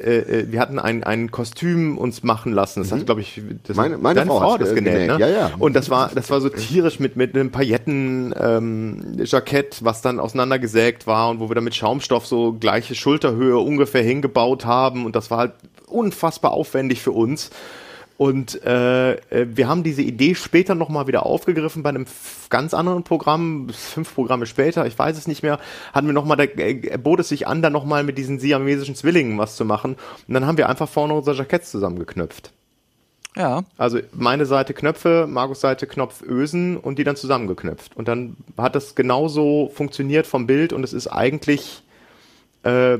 äh, äh, wir hatten ein, ein Kostüm uns machen lassen. Das hat, glaube ich, das Mhm. Meine- meine Frau Frau hat das ge- genäht, genäht. ne? Ja, ja. Und das war, das war so tierisch mit, mit einem Pailletten ähm, Jackett, was dann auseinandergesägt war und wo wir dann mit Schaumstoff so gleiche Schulterhöhe ungefähr hingebaut haben. Und das war halt unfassbar aufwendig für uns. Und äh, äh, wir haben diese Idee später nochmal wieder aufgegriffen bei einem ganz anderen Programm, fünf Programme später, ich weiß es nicht mehr, hatten wir nochmal, da äh, bot es sich an, dann nochmal mit diesen siamesischen Zwillingen was zu machen. Und dann haben wir einfach vorne unser Jackett zusammengeknüpft. Ja. Also meine Seite Knöpfe, Markus Seite Knopfösen und die dann zusammengeknüpft. Und dann hat das genauso funktioniert vom Bild und es ist eigentlich äh,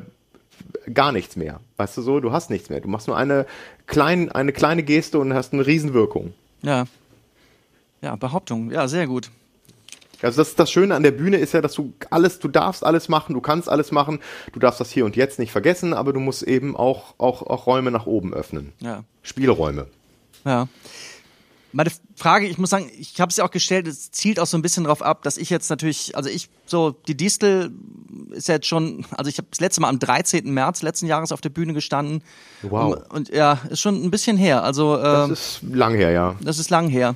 gar nichts mehr. Weißt du so, du hast nichts mehr. Du machst nur eine, klein, eine kleine Geste und hast eine Riesenwirkung. Ja. Ja, Behauptung. Ja, sehr gut. Also das, das Schöne an der Bühne ist ja, dass du alles, du darfst alles machen, du kannst alles machen, du darfst das hier und jetzt nicht vergessen, aber du musst eben auch, auch, auch Räume nach oben öffnen. Ja. Spielräume. Ja. Meine Frage, ich muss sagen, ich habe es ja auch gestellt, es zielt auch so ein bisschen drauf ab, dass ich jetzt natürlich, also ich, so, die Distel ist ja jetzt schon, also ich habe das letzte Mal am 13. März letzten Jahres auf der Bühne gestanden. Wow. Und, und ja, ist schon ein bisschen her. Also Das ähm, ist lang her, ja. das ist lang her.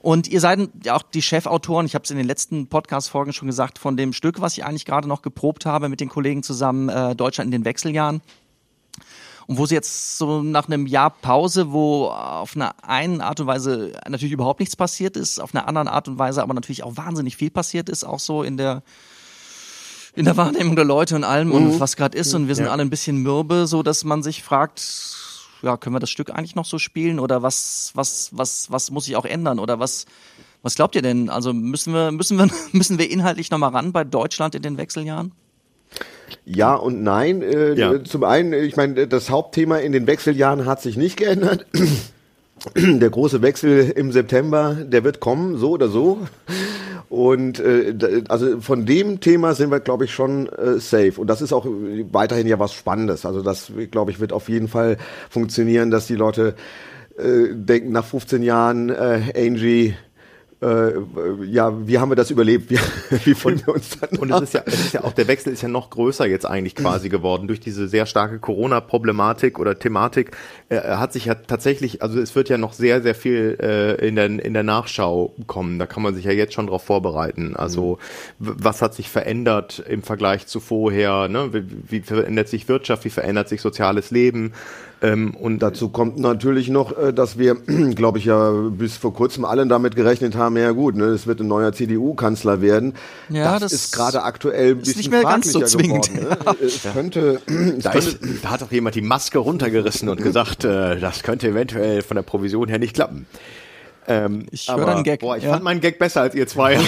Und ihr seid ja auch die Chefautoren, ich habe es in den letzten Podcast-Folgen schon gesagt, von dem Stück, was ich eigentlich gerade noch geprobt habe mit den Kollegen zusammen, äh, Deutschland in den Wechseljahren. Und wo sie jetzt so nach einem Jahr Pause, wo auf eine einen Art und Weise natürlich überhaupt nichts passiert ist, auf einer anderen Art und Weise aber natürlich auch wahnsinnig viel passiert ist, auch so in der in der Wahrnehmung der Leute und allem und was gerade ist und wir sind alle ein bisschen mürbe, so dass man sich fragt, ja, können wir das Stück eigentlich noch so spielen oder was was was was muss sich auch ändern oder was was glaubt ihr denn? Also müssen wir müssen wir müssen wir inhaltlich noch mal ran bei Deutschland in den Wechseljahren? Ja und nein. Äh, Ja. Zum einen, ich meine, das Hauptthema in den Wechseljahren hat sich nicht geändert. Der große Wechsel im September, der wird kommen, so oder so. Und äh, also von dem Thema sind wir, glaube ich, schon äh, safe. Und das ist auch weiterhin ja was Spannendes. Also das, glaube ich, wird auf jeden Fall funktionieren, dass die Leute äh, denken, nach 15 Jahren, äh, Angie, äh, ja, wie haben wir das überlebt? Wie, wie wollen wir uns dann Und es ist ja, es ist ja auch, der Wechsel ist ja noch größer jetzt eigentlich quasi geworden durch diese sehr starke Corona-Problematik oder Thematik. Äh, hat sich ja tatsächlich, also es wird ja noch sehr, sehr viel äh, in, der, in der Nachschau kommen. Da kann man sich ja jetzt schon drauf vorbereiten. Also w- was hat sich verändert im Vergleich zu vorher? Ne? Wie, wie verändert sich Wirtschaft? Wie verändert sich soziales Leben? Ähm, und Dazu kommt natürlich noch, äh, dass wir, glaube ich, ja bis vor kurzem alle damit gerechnet haben, ja gut, ne, es wird ein neuer CDU-Kanzler werden. Ja, das, das ist gerade aktuell ein ist bisschen nicht mehr ganz so fraglicher zwingend. Geworden, ne? Es könnte, es Da, könnte ist, da hat doch jemand die Maske runtergerissen und gesagt, äh, das könnte eventuell von der Provision her nicht klappen. Ähm, Ich höre einen Gag, Boah, ich ja. fand meinen Gag besser als ihr zwei.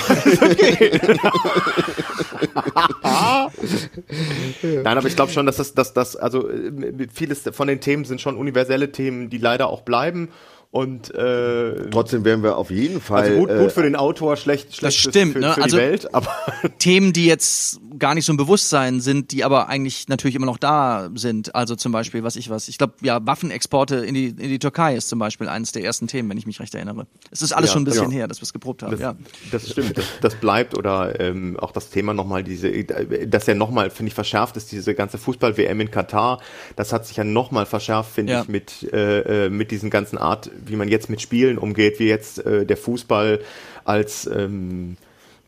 Nein, aber ich glaube schon, dass das, dass das, also äh, vieles von den Themen sind schon universelle Themen, die leider auch bleiben. Und äh, trotzdem werden wir auf jeden Fall. also gut, äh, gut für den Autor, schlecht, schlecht für- stimmt, für, ne? für Also- die Welt, aber Themen, die jetzt gar nicht so im Bewusstsein sind, die aber eigentlich natürlich immer noch da sind. Also zum Beispiel, was ich was, ich glaube, ja, Waffenexporte in die, in die Türkei ist zum Beispiel eines der ersten Themen, wenn ich mich recht erinnere. Es ist alles Ja, schon ein bisschen ja. her, dass wir es geprobt haben, Das, ja. das stimmt, das, das bleibt oder ähm, auch das Thema nochmal diese, das ja nochmal, finde ich, verschärft ist, diese ganze Fußball-WM in Katar, das hat sich ja nochmal verschärft, finde Ja. ich, mit, äh, äh, mit diesen ganzen Art, wie man jetzt mit Spielen umgeht, wie jetzt äh, der Fußball als ähm,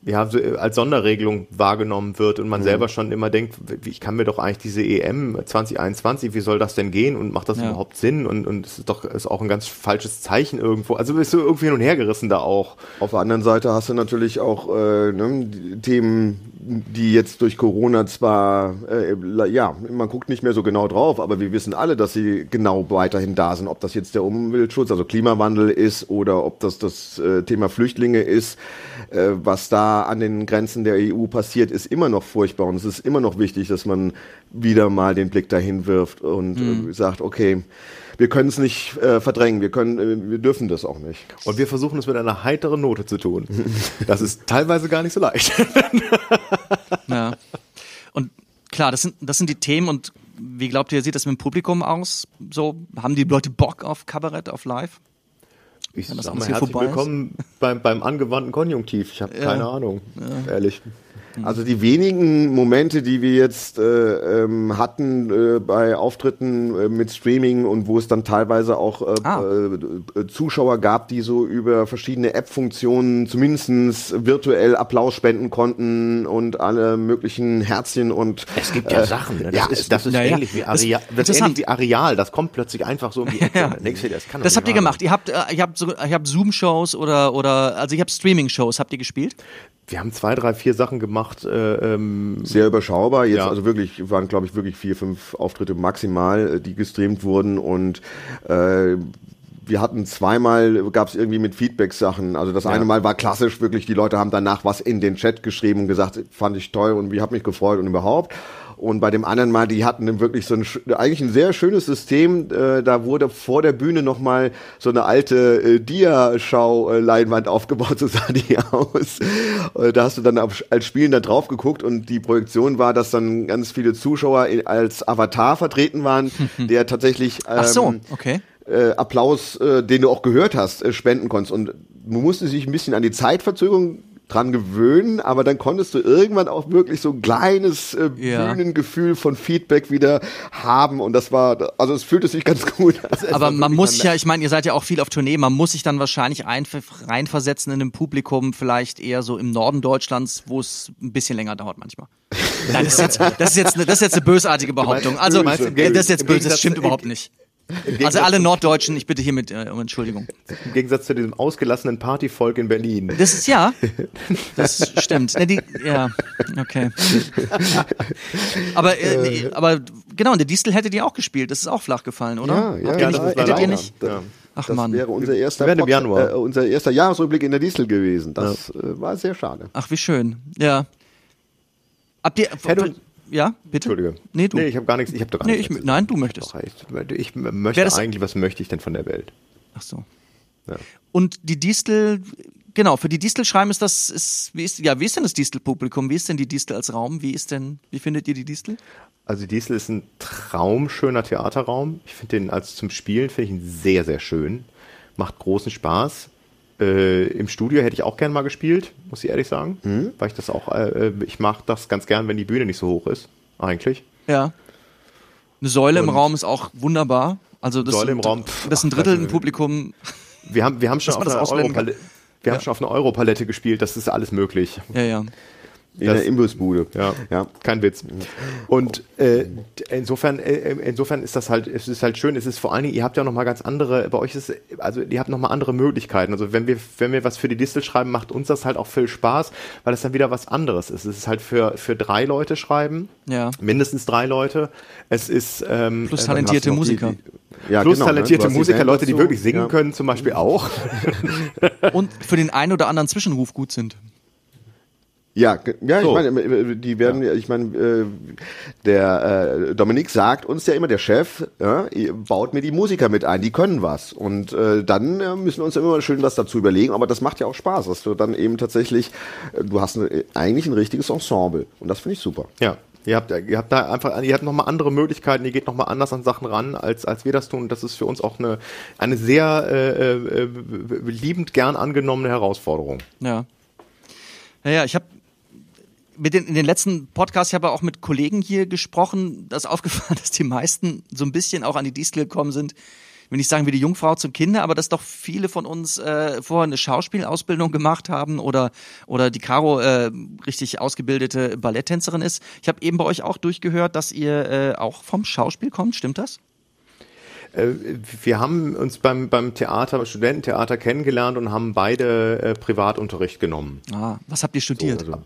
ja, so, äh, als Sonderregelung wahrgenommen wird und man Mhm. selber schon immer denkt, wie- ich kann mir doch eigentlich diese EM 2021, wie soll das denn gehen und macht das Ja. überhaupt Sinn und und es ist doch ist auch ein ganz falsches Zeichen irgendwo. Also bist du irgendwie hin und her gerissen da auch. Auf der anderen Seite hast du natürlich auch äh, ne, Themen, die jetzt durch Corona zwar, äh, ja, man guckt nicht mehr so genau drauf, aber wir wissen alle, dass sie genau weiterhin da sind. Ob das jetzt der Umweltschutz, also Klimawandel ist oder ob das das äh, Thema Flüchtlinge ist, äh, was da an den Grenzen der EU passiert, ist immer noch furchtbar und es ist immer noch wichtig, dass man wieder mal den Blick dahin wirft und äh, sagt, okay, wir können es nicht äh, verdrängen, wir können, äh, wir dürfen das auch nicht. Und wir versuchen es mit einer heiteren Note zu tun. Das ist teilweise gar nicht so leicht. Ja. Und klar, das sind, das sind die Themen und wie glaubt ihr, sieht das mit dem Publikum aus? So, haben die Leute Bock auf Kabarett, auf Live? Ich Wenn das sag mal herzlich vorbei willkommen beim, beim angewandten Konjunktiv. Ich habe keine Ahnung, ehrlich. Also die wenigen Momente, die wir jetzt äh, ähm, hatten äh, bei Auftritten äh, mit Streaming und wo es dann teilweise auch äh, Ah. äh, äh, Zuschauer gab, die so über verschiedene App-Funktionen zumindestens virtuell Applaus spenden konnten und alle möglichen Herzchen und Es gibt ja Sachen, ne? das, ja, ist, das ist ja, ja. ähnlich wie Das- Areal. Das, ist interessant. ähnlich wie Areal. Das kommt plötzlich einfach so um die Ecke. Ja. Dir, das kann Das habt ihr gemacht. Ihr habt, ihr habt, so, habt Zoom-Shows oder, oder, also ihr habt Streaming-Shows, habt ihr gespielt? Wir haben zwei, drei, vier Sachen gemacht. Äh, ähm, sehr überschaubar. Jetzt Ja. also wirklich waren glaube ich wirklich vier, fünf Auftritte maximal, äh, die gestreamt wurden und äh, wir hatten zweimal, gab es irgendwie mit Feedback-Sachen. Also das eine Mal war klassisch, wirklich, die Leute haben danach was in den Chat geschrieben und gesagt, fand ich toll und wie hat mich gefreut und überhaupt. Und bei dem anderen Mal, die hatten dann wirklich so ein, eigentlich ein sehr schönes System. Äh, da wurde vor der Bühne nochmal so eine alte äh, Dia-Schau-Leinwand aufgebaut, so sah die aus. Äh, da hast du dann als Spielender drauf geguckt und die Projektion war, dass dann ganz viele Zuschauer als Avatar vertreten waren, der tatsächlich ähm, Ach so, okay. äh, Applaus, äh, den du auch gehört hast, äh, spenden konntest. Und man musste sich ein bisschen an die Zeitverzögerung dran gewöhnen, aber dann konntest du irgendwann auch wirklich so ein kleines äh, Ja. Bühnengefühl von Feedback wieder haben und das war, also es fühlte sich ganz gut an. Aber man muss sich ja, ich meine, ihr seid ja auch viel auf Tournee, man muss sich dann wahrscheinlich ein, reinversetzen in ein Publikum, vielleicht eher so im Norden Deutschlands, wo es ein bisschen länger dauert manchmal. Nein, das ist jetzt, das ist jetzt, eine, das ist jetzt eine bösartige Behauptung. Also, das ist jetzt böse, das stimmt überhaupt nicht. Also alle Norddeutschen, ich bitte hiermit äh, um Entschuldigung. Im Gegensatz zu diesem ausgelassenen Partyvolk in Berlin. Das ist ja, das stimmt. Ne, die, ja, okay. Aber, äh, nee, aber genau, und der Distel hättet ihr auch gespielt. Das ist auch flach gefallen, oder? Ja, ja, Habt ihr ja, nicht, hättet ihr nicht? Ja. Ach Das Mann. wäre unser erster, Pod- Januar. Äh, unser erster Jahresrückblick in der Distel gewesen. Das äh, war sehr schade. Ach, wie schön. Ja. Habt ihr. Hätte- ja, bitte? Entschuldige. Nee, du. Nee, ich habe gar nichts, ich habe doch gar Nee, nichts. ich, nein, du möchtest. Ich, ich möchte eigentlich, was möchte ich denn von der Welt? Ach so. Ja. Und die Distel, genau, für die Distel schreiben ist das, ist, wie ist, ja, wie ist denn das Distel-Publikum? Wie ist denn die Distel als Raum? Wie ist denn, wie findet ihr die Distel? Also Diesel ist ein traumschöner Theaterraum. Ich finde den als zum Spielen finde ich ihn sehr sehr schön. Macht großen Spaß. Äh, Im Studio hätte ich auch gern mal gespielt, muss ich ehrlich sagen, weil ich das auch äh, ich mache das ganz gern, wenn die Bühne nicht so hoch ist, eigentlich. Ja. Eine Säule im Und- Raum ist auch wunderbar. Also das Säule im Raum, pff, das ist ein Drittel im. Publikum. Wir haben wir haben schon auf einer. Europalette wir haben schon auf einer Europalette gespielt, das ist alles möglich. Ja, ja. In Das- der Imbusbude. Ja, ja. kein Witz. Und äh, insofern, äh, insofern ist das halt, es ist halt schön. Es ist vor allen Dingen, ihr habt ja noch mal ganz andere. Bei euch ist, also ihr habt noch mal andere Möglichkeiten. Also wenn wir, wenn wir was für die Distel schreiben, macht uns das halt auch viel Spaß, weil es dann wieder was anderes ist. Es ist halt für für drei Leute schreiben, Ja. mindestens drei Leute. Es ist ähm, Plus äh, talentierte noch die- Musiker. die- Ja, plus genau, ne? talentierte die Musiker, Band Leute, die wirklich singen Ja. können, zum Beispiel auch. Und für den einen oder anderen Zwischenruf gut sind. Ja, ja, So. ich meine, äh, die werden, ich meine, äh, der äh, Dominik sagt uns ja immer, der Chef, ja, ihr baut mir die Musiker mit ein, die können was. Und äh, dann äh, müssen wir uns immer schön was dazu überlegen, aber das macht ja auch Spaß, dass du dann eben tatsächlich, äh, du hast eine, eigentlich ein richtiges Ensemble und das finde ich super. Ja. Ihr habt, ihr habt da einfach, ihr habt nochmal andere Möglichkeiten, ihr geht nochmal anders an Sachen ran, als, als wir das tun. Das ist für uns auch eine, eine sehr äh, äh, liebend gern angenommene Herausforderung. Ja. Naja, ich habe mit den, in den letzten Podcasts, ich habe auch mit Kollegen hier gesprochen, da ist aufgefallen, dass die meisten so ein bisschen auch an die Distel gekommen sind. Ich will nicht sagen wie die Jungfrau zum Kinder, aber dass doch viele von uns äh, vorher eine Schauspielausbildung gemacht haben oder oder die Caro äh, richtig ausgebildete Balletttänzerin ist. Ich habe eben bei euch auch durchgehört, dass ihr äh, auch vom Schauspiel kommt. Stimmt das? Äh, wir haben uns beim, beim Theater, beim Studententheater kennengelernt und haben beide äh, Privatunterricht genommen. Ah, was habt ihr studiert? Also,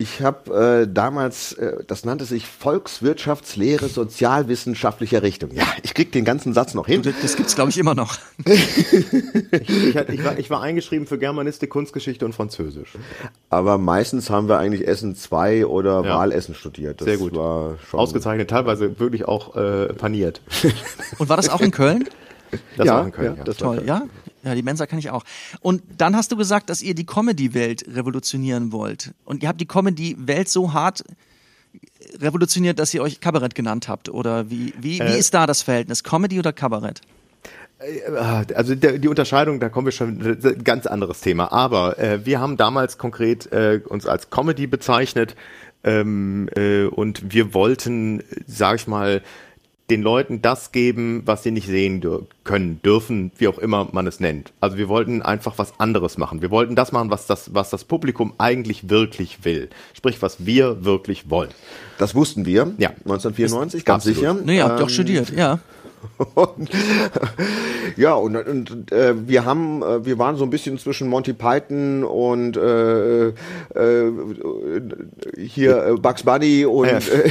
ich habe äh, damals, äh, das nannte sich Volkswirtschaftslehre sozialwissenschaftlicher Richtung. Ja, ich krieg den ganzen Satz noch hin. das gibt's glaube ich immer noch. Ich, hatte- ich, war, ich war eingeschrieben für Germanistik, Kunstgeschichte und Französisch. Aber meistens haben wir eigentlich Essen 2 oder Ja. Wahlessen studiert. Das Sehr gut. War schon Ausgezeichnet, teilweise wirklich auch äh, paniert. Und war das auch in Köln? Das Ja, war in Köln, ja, ja. das war Toll, ja? Ja, die Mensa kann ich auch. Und dann hast du gesagt, dass ihr die Comedy-Welt revolutionieren wollt. Und ihr habt die Comedy-Welt so hart revolutioniert, dass ihr euch Kabarett genannt habt. Oder wie, wie, wie Äh. ist da das Verhältnis? Comedy oder Kabarett? Also der, die Unterscheidung, da kommen wir schon, ganz anderes Thema. Aber äh, wir haben damals konkret äh, uns als Comedy bezeichnet ähm, äh, und wir wollten, sag ich mal, den Leuten das geben, was sie nicht sehen dür können, dürfen, wie auch immer man es nennt. Also wir wollten einfach was anderes machen. Wir wollten das machen, was das, was das Publikum eigentlich wirklich will. Sprich, was wir wirklich wollen. Das wussten wir. Ja. 1994, ganz Absolut. sicher. Nee, ihr habt Ähm, studiert, ja. Und, ja, und, und äh, wir haben, äh, wir waren so ein bisschen zwischen Monty Python und äh, äh, hier äh, Bugs Bunny und äh,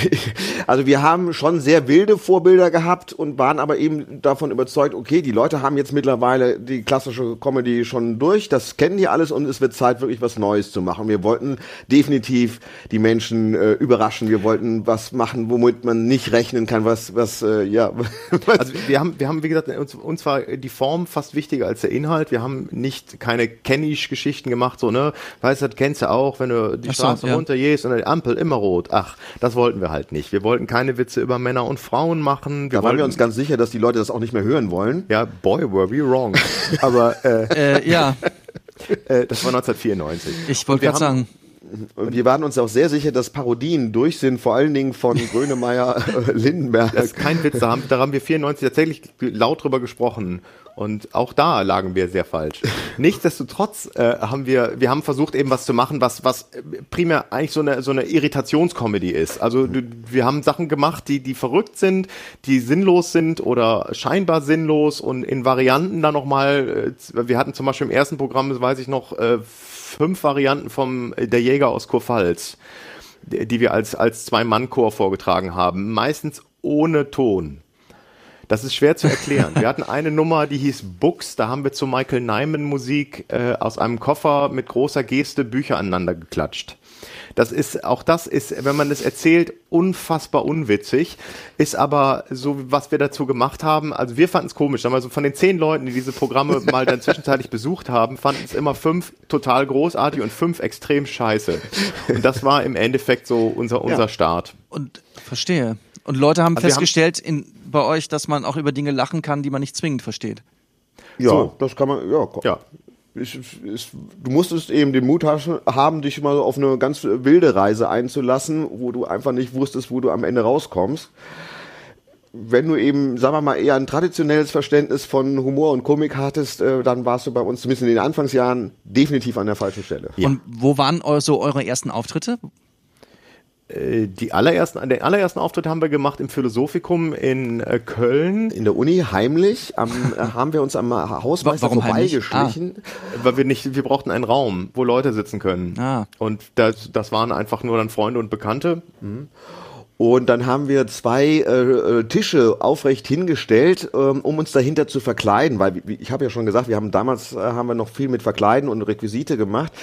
also wir haben schon sehr wilde Vorbilder gehabt und waren aber eben davon überzeugt, okay, die Leute haben jetzt mittlerweile die klassische Comedy schon durch, das kennen die alles und es wird Zeit, wirklich was Neues zu machen. Wir wollten definitiv die Menschen äh, überraschen, wir wollten was machen, womit man nicht rechnen kann, was, was, äh, ja, Also wir haben, wir haben, wie gesagt, uns, uns war die Form fast wichtiger als der Inhalt. Wir haben nicht keine Kennisch-Geschichten gemacht, so, ne? Weißt du, das kennst du auch, wenn du die Ach so, Straße ja. runtergehst und die Ampel immer rot. Ach, das wollten wir halt nicht. Wir wollten keine Witze über Männer und Frauen machen. Wir Da waren wir uns ganz sicher, dass die Leute das auch nicht mehr hören wollen. ja, boy, were we wrong. Aber äh, Äh, ja, Äh, das war 1994. Ich wollte gerade sagen, Und wir waren uns auch sehr sicher, dass Parodien durch sind, vor allen Dingen von Grönemeyer, äh, Lindenberg. Das ist kein Witz, da haben, da haben wir 94 tatsächlich laut drüber gesprochen. Und auch da lagen wir sehr falsch. Nichtsdestotrotz äh, haben wir, wir haben versucht eben was zu machen, was, was primär eigentlich so eine, so eine Irritationscomedy ist. Also du, wir haben Sachen gemacht, die, die verrückt sind, die sinnlos sind oder scheinbar sinnlos und in Varianten dann nochmal, äh, wir hatten zum Beispiel im ersten Programm, das weiß ich noch, äh, fünf Varianten vom äh, Der Jäger aus Kurpfalz die wir als, als Zwei-Mann-Chor vorgetragen haben, meistens ohne Ton. Das ist schwer zu erklären. Wir hatten eine Nummer, die hieß Books, da haben wir zu Michael Nyman Musik äh, aus einem Koffer mit großer Geste Bücher aneinander geklatscht. Das ist, auch das ist, wenn man es erzählt, unfassbar unwitzig, ist aber so, was wir dazu gemacht haben, also wir fanden es komisch, sagen wir so von den zehn Leuten, die diese Programme mal dann zwischenzeitlich besucht haben, fanden es immer fünf total großartig und fünf extrem scheiße. Und das war im Endeffekt so unser, unser Start. und verstehe. Und Leute haben Also wir haben- festgestellt in, bei euch, dass man auch über Dinge lachen kann, die man nicht zwingend versteht. Ja, So. das kann man, ja. Ja. Ich, ich, du musstest eben den Mut haben, dich mal auf eine ganz wilde Reise einzulassen, wo du einfach nicht wusstest, wo du am Ende rauskommst. Wenn du eben, sagen wir mal, eher ein traditionelles Verständnis von Humor und Komik hattest, äh, dann warst du bei uns zumindest in den Anfangsjahren definitiv an der falschen Stelle. Ja. Und wo waren so eure ersten Auftritte? Äh, Die allerersten, den allerersten Auftritt haben wir gemacht im Philosophikum in äh, Köln, In der Uni heimlich am, äh, haben wir uns am Hausmeister vorbeigeschlichen. weil wir nicht, wir brauchten einen Raum, wo Leute sitzen können. Ah. Und das, das waren einfach nur dann Freunde und Bekannte. Und dann haben wir zwei äh, äh, Tische aufrecht hingestellt, ähm, um uns dahinter zu verkleiden, weil ich habe ja schon gesagt, wir haben damals äh, haben wir noch viel mit Verkleiden und Requisite gemacht.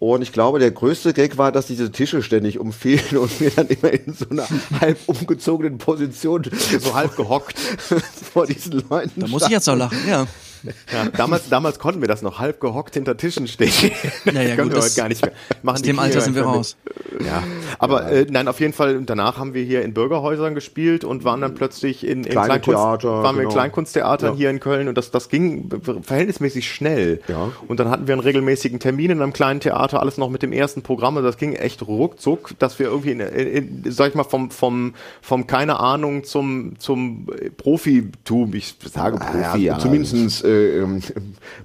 Und ich glaube, der größte Gag war, dass diese Tische ständig umfielen und wir dann immer in so einer halb umgezogenen Position So halb gehockt. vor diesen Leuten. Da muss ich jetzt auch lachen, ja. Ja, damals, damals konnten wir das noch halb gehockt hinter Tischen stehen. das Naja, können gut, wir heute gar nicht mehr. Machen Aus dem Alter sind wir raus. mit. Ja, aber äh, nein, auf jeden Fall. Danach haben wir hier in Bürgerhäusern gespielt und waren dann plötzlich in, in Kleinkunst, Theater, waren wir in genau. Kleinkunsttheatern Ja. hier in Köln und das, das ging verhältnismäßig schnell. Ja. Und dann hatten wir einen regelmäßigen Termin in einem kleinen Theater, alles noch mit dem ersten Programm. Also das ging echt ruckzuck, dass wir irgendwie, in, in, in, sag ich mal, vom, vom, vom keine Ahnung zum, zum Profitum, ich sage Profi, ja, ja, zumindest äh, ähm,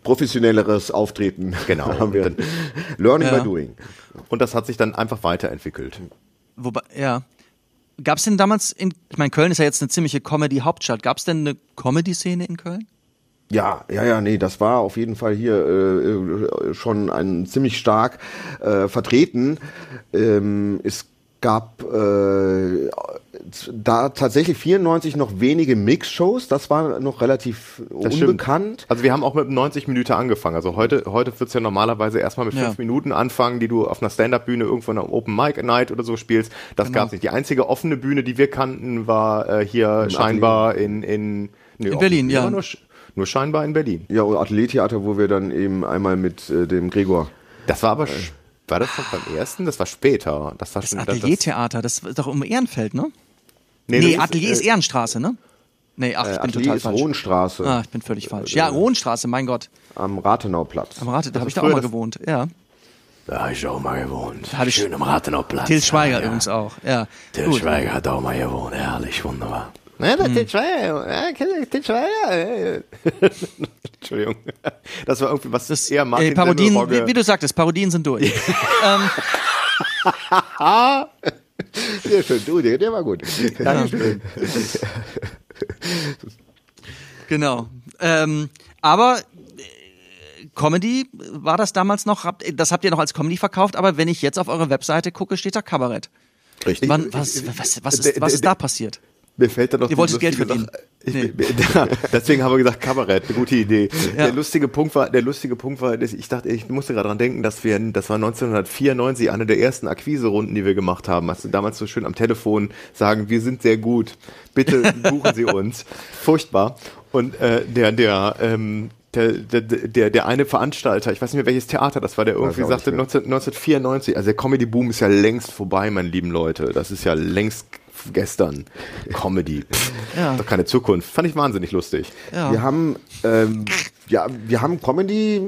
professionelles Auftreten. Genau. haben wir. Und Learning Ja. by doing. Und das hat sich dann einfach weiterentwickelt. Wobei, ja. Gab es denn damals in, ich meine, Köln ist ja jetzt eine ziemliche Comedy-Hauptstadt. Gab es denn eine Comedy-Szene in Köln? Ja, ja, ja, nee, das war auf jeden Fall hier äh, schon ein ziemlich stark äh, vertreten. Ähm, es gab äh, da tatsächlich 94 noch wenige Mix-Shows, das war noch relativ Das stimmt. unbekannt. Also wir haben auch mit 90 Minuten angefangen. Also heute, heute wird's ja normalerweise erstmal mit Ja. fünf Minuten anfangen, die du auf einer Stand-Up-Bühne irgendwo in einer Open Mic Night oder so spielst. Das Genau. gab's nicht. Die einzige offene Bühne, die wir kannten, war äh, hier scheinbar in in, nee, In Berlin, ja. Nur, nur scheinbar in Berlin. Ja, und Ateliertheater, wo wir dann eben einmal mit äh, dem Gregor Das war aber sch- war das noch beim ersten? Das war später. Das war Das schon Ateliertheater, das ist doch um Ehrenfeld, ne? Nee, Nee, Atelier ist äh, Ehrenstraße, ne? Nee, ach, ich äh, bin Atelier total ist falsch. Hohenstraße Ah, ich bin völlig falsch. Ja, Hohenstraße, mein Gott. am Rathenauplatz. Am Rate, da habe ich da auch mal gewohnt. Ja. Da hab ich auch mal gewohnt. Hab ich- Schön am Rathenauplatz. Till Schweiger ja, übrigens auch. Ja. Till Gut. Schweiger hat auch mal gewohnt. Herrlich, wunderbar. Ja, das Til Schweiger, ja, Til Schweiger. Entschuldigung. Das war irgendwie was Das, eher Martin äh, Parodien, wie, wie du sagtest, Parodien sind durch. ähm, Sehr schön, du, der, der war gut. Dankeschön. genau. Ähm, aber äh, Comedy war das damals noch, das habt ihr noch als Comedy verkauft, aber wenn ich jetzt auf eure Webseite gucke, steht da Kabarett. Richtig. Wann, was, was, was, ist, was ist da passiert? Mir fällt da noch Ihr wolltet Geld verdienen. Ja, deswegen haben wir gesagt Kabarett, eine gute Idee. Ja. Der lustige Punkt war, der lustige Punkt war, dass ich dachte, ich musste gerade dran denken, dass wir, das war 1994 eine der ersten Akquiserunden, die wir gemacht haben. Hast du damals so schön am Telefon sagen, wir sind sehr gut, bitte buchen Sie uns. Furchtbar. Und äh, der, der, ähm, der, der, der, der eine Veranstalter, ich weiß nicht mehr welches Theater das war, der irgendwie sagte, nicht mehr. 19, 1994, also der Comedy-Boom ist ja längst vorbei, meine lieben Leute. Das ist ja längst gestern. Comedy. Ja. Doch keine Zukunft. Fand ich wahnsinnig lustig. Ja. Wir haben ähm, ja, wir haben Comedy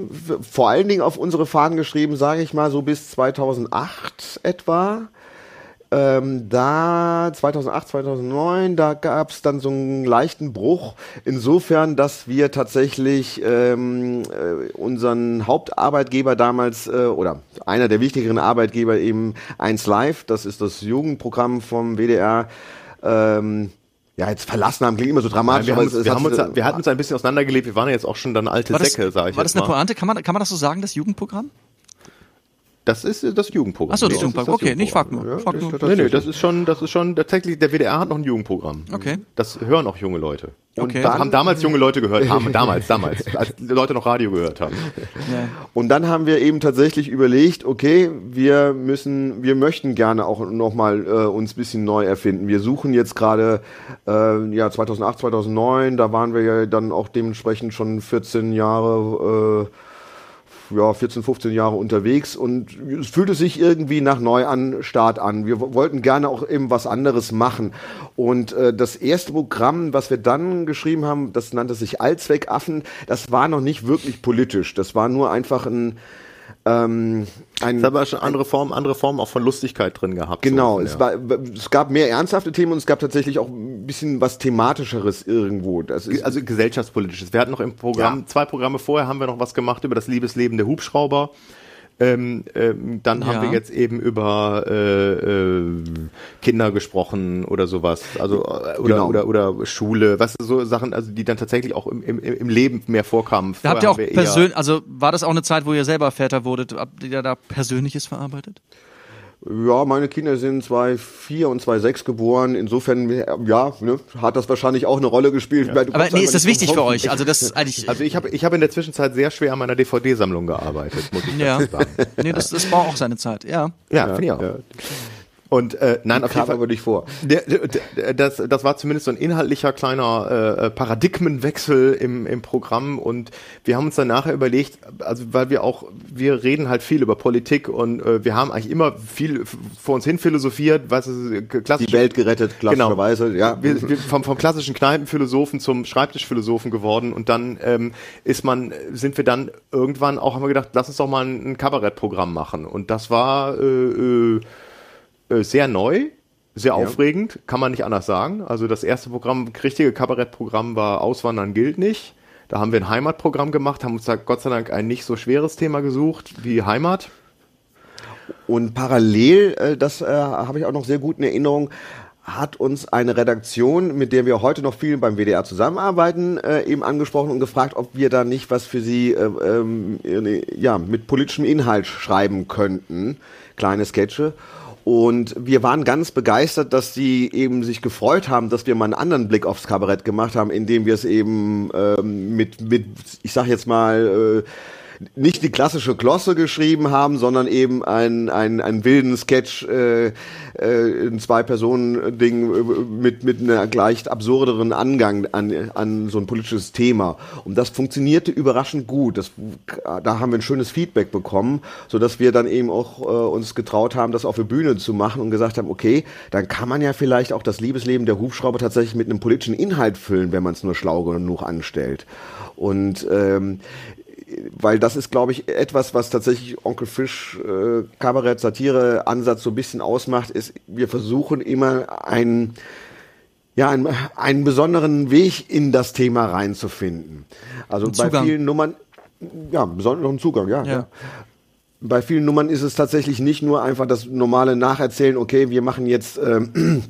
vor allen Dingen auf unsere Fahnen geschrieben, sage ich mal, so bis 2008 etwa. Ähm, da 2008, 2009, da gab es dann so einen leichten Bruch. Insofern, dass wir tatsächlich ähm, äh, unseren Hauptarbeitgeber damals äh, oder einer der wichtigeren Arbeitgeber eben 1 Live, das ist das Jugendprogramm vom WDR, ähm, ja, jetzt verlassen haben, klingt immer so dramatisch. wir, aber haben es- wir, haben uns, wir hatten uns ein bisschen auseinandergelebt. Wir waren ja jetzt auch schon dann alte War das, Säcke, sag ich war jetzt das eine mal. Pointe? Kann man, kann man das so sagen, das Jugendprogramm? Das ist äh, das Jugendprogramm. Achso, das Nee, Jugendprogramm. das Okay, nicht frag Jugendprogramm. Frag das nur. ist Nee, nee, das ist schon, das ist schon, tatsächlich, der WDR hat noch ein Jugendprogramm. Okay. Das hören auch junge Leute. Okay. Das haben damals junge Leute gehört, haben damals, damals, als Leute noch Radio gehört haben. Ja. Und dann haben wir eben tatsächlich überlegt, okay, wir müssen, wir möchten gerne auch nochmal äh, uns ein bisschen neu erfinden. Wir suchen jetzt gerade, äh, ja, 2008, 2009, da waren wir ja dann auch dementsprechend schon 14 Jahre, äh, ja, 14, 15 Jahre unterwegs und es fühlte sich irgendwie nach Neuanstart an. Wir wo- wollten gerne auch eben was anderes machen. Und äh, das erste Programm, was wir dann geschrieben haben, das nannte sich Allzweckaffen, das war noch nicht wirklich politisch. Das war nur einfach ein, ähm, ein Es hat aber schon andere Formen, andere Formen auch von Lustigkeit drin gehabt. Genau, so, es, ja. war, es gab mehr ernsthafte Themen und es gab tatsächlich auch ein bisschen was thematischeres irgendwo. Das ist, also gesellschaftspolitisches. Wir hatten noch im Programm, Ja. zwei Programme vorher haben wir noch was gemacht über das Liebesleben der Hubschrauber. Ähm, ähm, dann Ja. haben wir jetzt eben über äh, äh, Kinder gesprochen oder sowas, also äh, oder, Genau. oder oder Schule, was so Sachen, also die dann tatsächlich auch im, im, im Leben mehr vorkamen. Da habt ihr auch persönlich, also war das auch eine Zeit, wo ihr selber Väter wurdet? Habt ihr da Persönliches verarbeitet? Ja, meine Kinder sind 2004 und 2006 geboren. Insofern, ja, ne, hat das wahrscheinlich auch eine Rolle gespielt. Du Aber nee, ist das wichtig für euch? Also das ist eigentlich. Also ich habe ich habe in der Zwischenzeit sehr schwer an meiner DVD-Sammlung gearbeitet, muss ich ja. sagen. Nee, das, das braucht auch seine Zeit, ja. Ja, finde ich auch. ja. Und äh, nein, auf jeden Fall. aber nicht vor. Der, der, das, das war zumindest so ein inhaltlicher kleiner äh, Paradigmenwechsel im, im Programm und wir haben uns dann nachher überlegt, also weil wir auch, wir reden halt viel über Politik und äh, wir haben eigentlich immer viel vor uns hin philosophiert, was ist klassisch. Die Welt gerettet, klassischerweise, ja. Wir, wir vom, vom klassischen Kneipenphilosophen zum Schreibtischphilosophen geworden und dann ähm, ist man, sind wir dann irgendwann auch, haben wir gedacht, lass uns doch mal ein, ein Kabarettprogramm machen und das war äh, äh, äh, sehr neu, sehr aufregend, kann man nicht anders sagen. Also das erste Programm, richtige Kabarettprogramm war Auswandern gilt nicht. Da haben wir ein Heimatprogramm gemacht, haben uns da Gott sei Dank ein nicht so schweres Thema gesucht wie Heimat. Und parallel, äh, das äh, habe ich auch noch sehr gut in Erinnerung, hat uns eine Redaktion, mit der wir heute noch viel beim WDR zusammenarbeiten, äh, eben angesprochen und gefragt, ob wir da nicht was für sie äh, ähm, äh, ja, mit politischem Inhalt schreiben könnten. Kleine Sketche. Und wir waren ganz begeistert, dass sie eben sich gefreut haben, dass wir mal einen anderen Blick aufs Kabarett gemacht haben, indem wir es eben ähm, mit, mit, ich sag jetzt mal, äh, nicht die klassische Glosse geschrieben haben, sondern eben ein, ein, einen wilden Sketch, äh, äh, ein Zwei-Personen-Ding äh, mit, mit einer leicht absurderen Angang an, an so ein politisches Thema. Und das funktionierte überraschend gut. Das, da haben wir ein schönes Feedback bekommen, sodass wir dann eben auch äh, uns getraut haben, das auf der Bühne zu machen und gesagt haben, okay, dann kann man ja vielleicht auch das Liebesleben der Hubschrauber tatsächlich mit einem politischen Inhalt füllen, wenn man es nur schlau genug anstellt. Und ähm, weil das ist, glaube ich, etwas, was tatsächlich Onkel Fisch äh, Kabarett, Satire, Ansatz so ein bisschen ausmacht, ist, wir versuchen immer einen, ja, einen, einen besonderen Weg in das Thema reinzufinden. Also Ein bei Zugang. vielen Nummern, ja, besonderen Zugang, ja. Ja. ja. Bei vielen Nummern ist es tatsächlich nicht nur einfach das normale Nacherzählen, okay, wir machen jetzt ähm, äh,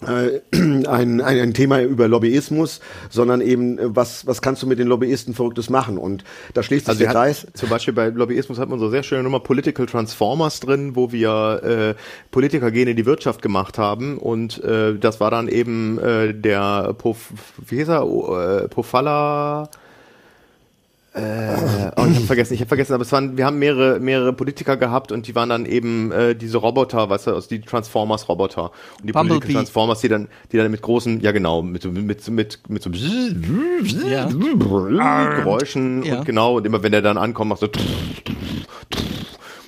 ein, ein, ein Thema über Lobbyismus, sondern eben, äh, was, was kannst du mit den Lobbyisten Verrücktes machen? Und da schließt sich Also der Kreis. zum Beispiel bei Lobbyismus hat man so sehr schöne Nummer Political Transformers drin, wo wir äh, Politiker gehen in die Wirtschaft gemacht haben und äh, das war dann eben äh, der Pof, wie hieß er, äh, Pofalla äh, oh, ich habe vergessen, ich habe vergessen, aber es waren, wir haben mehrere, mehrere Politiker gehabt und die waren dann eben äh, diese Roboter, weißt du, also die Transformers-Roboter und die Bumblebee. Political Transformers, die dann, die dann mit großen, ja genau, mit so, mit, so- mit, mit so Ja. Geräuschen Ja. und genau, und immer wenn er dann ankommt, macht so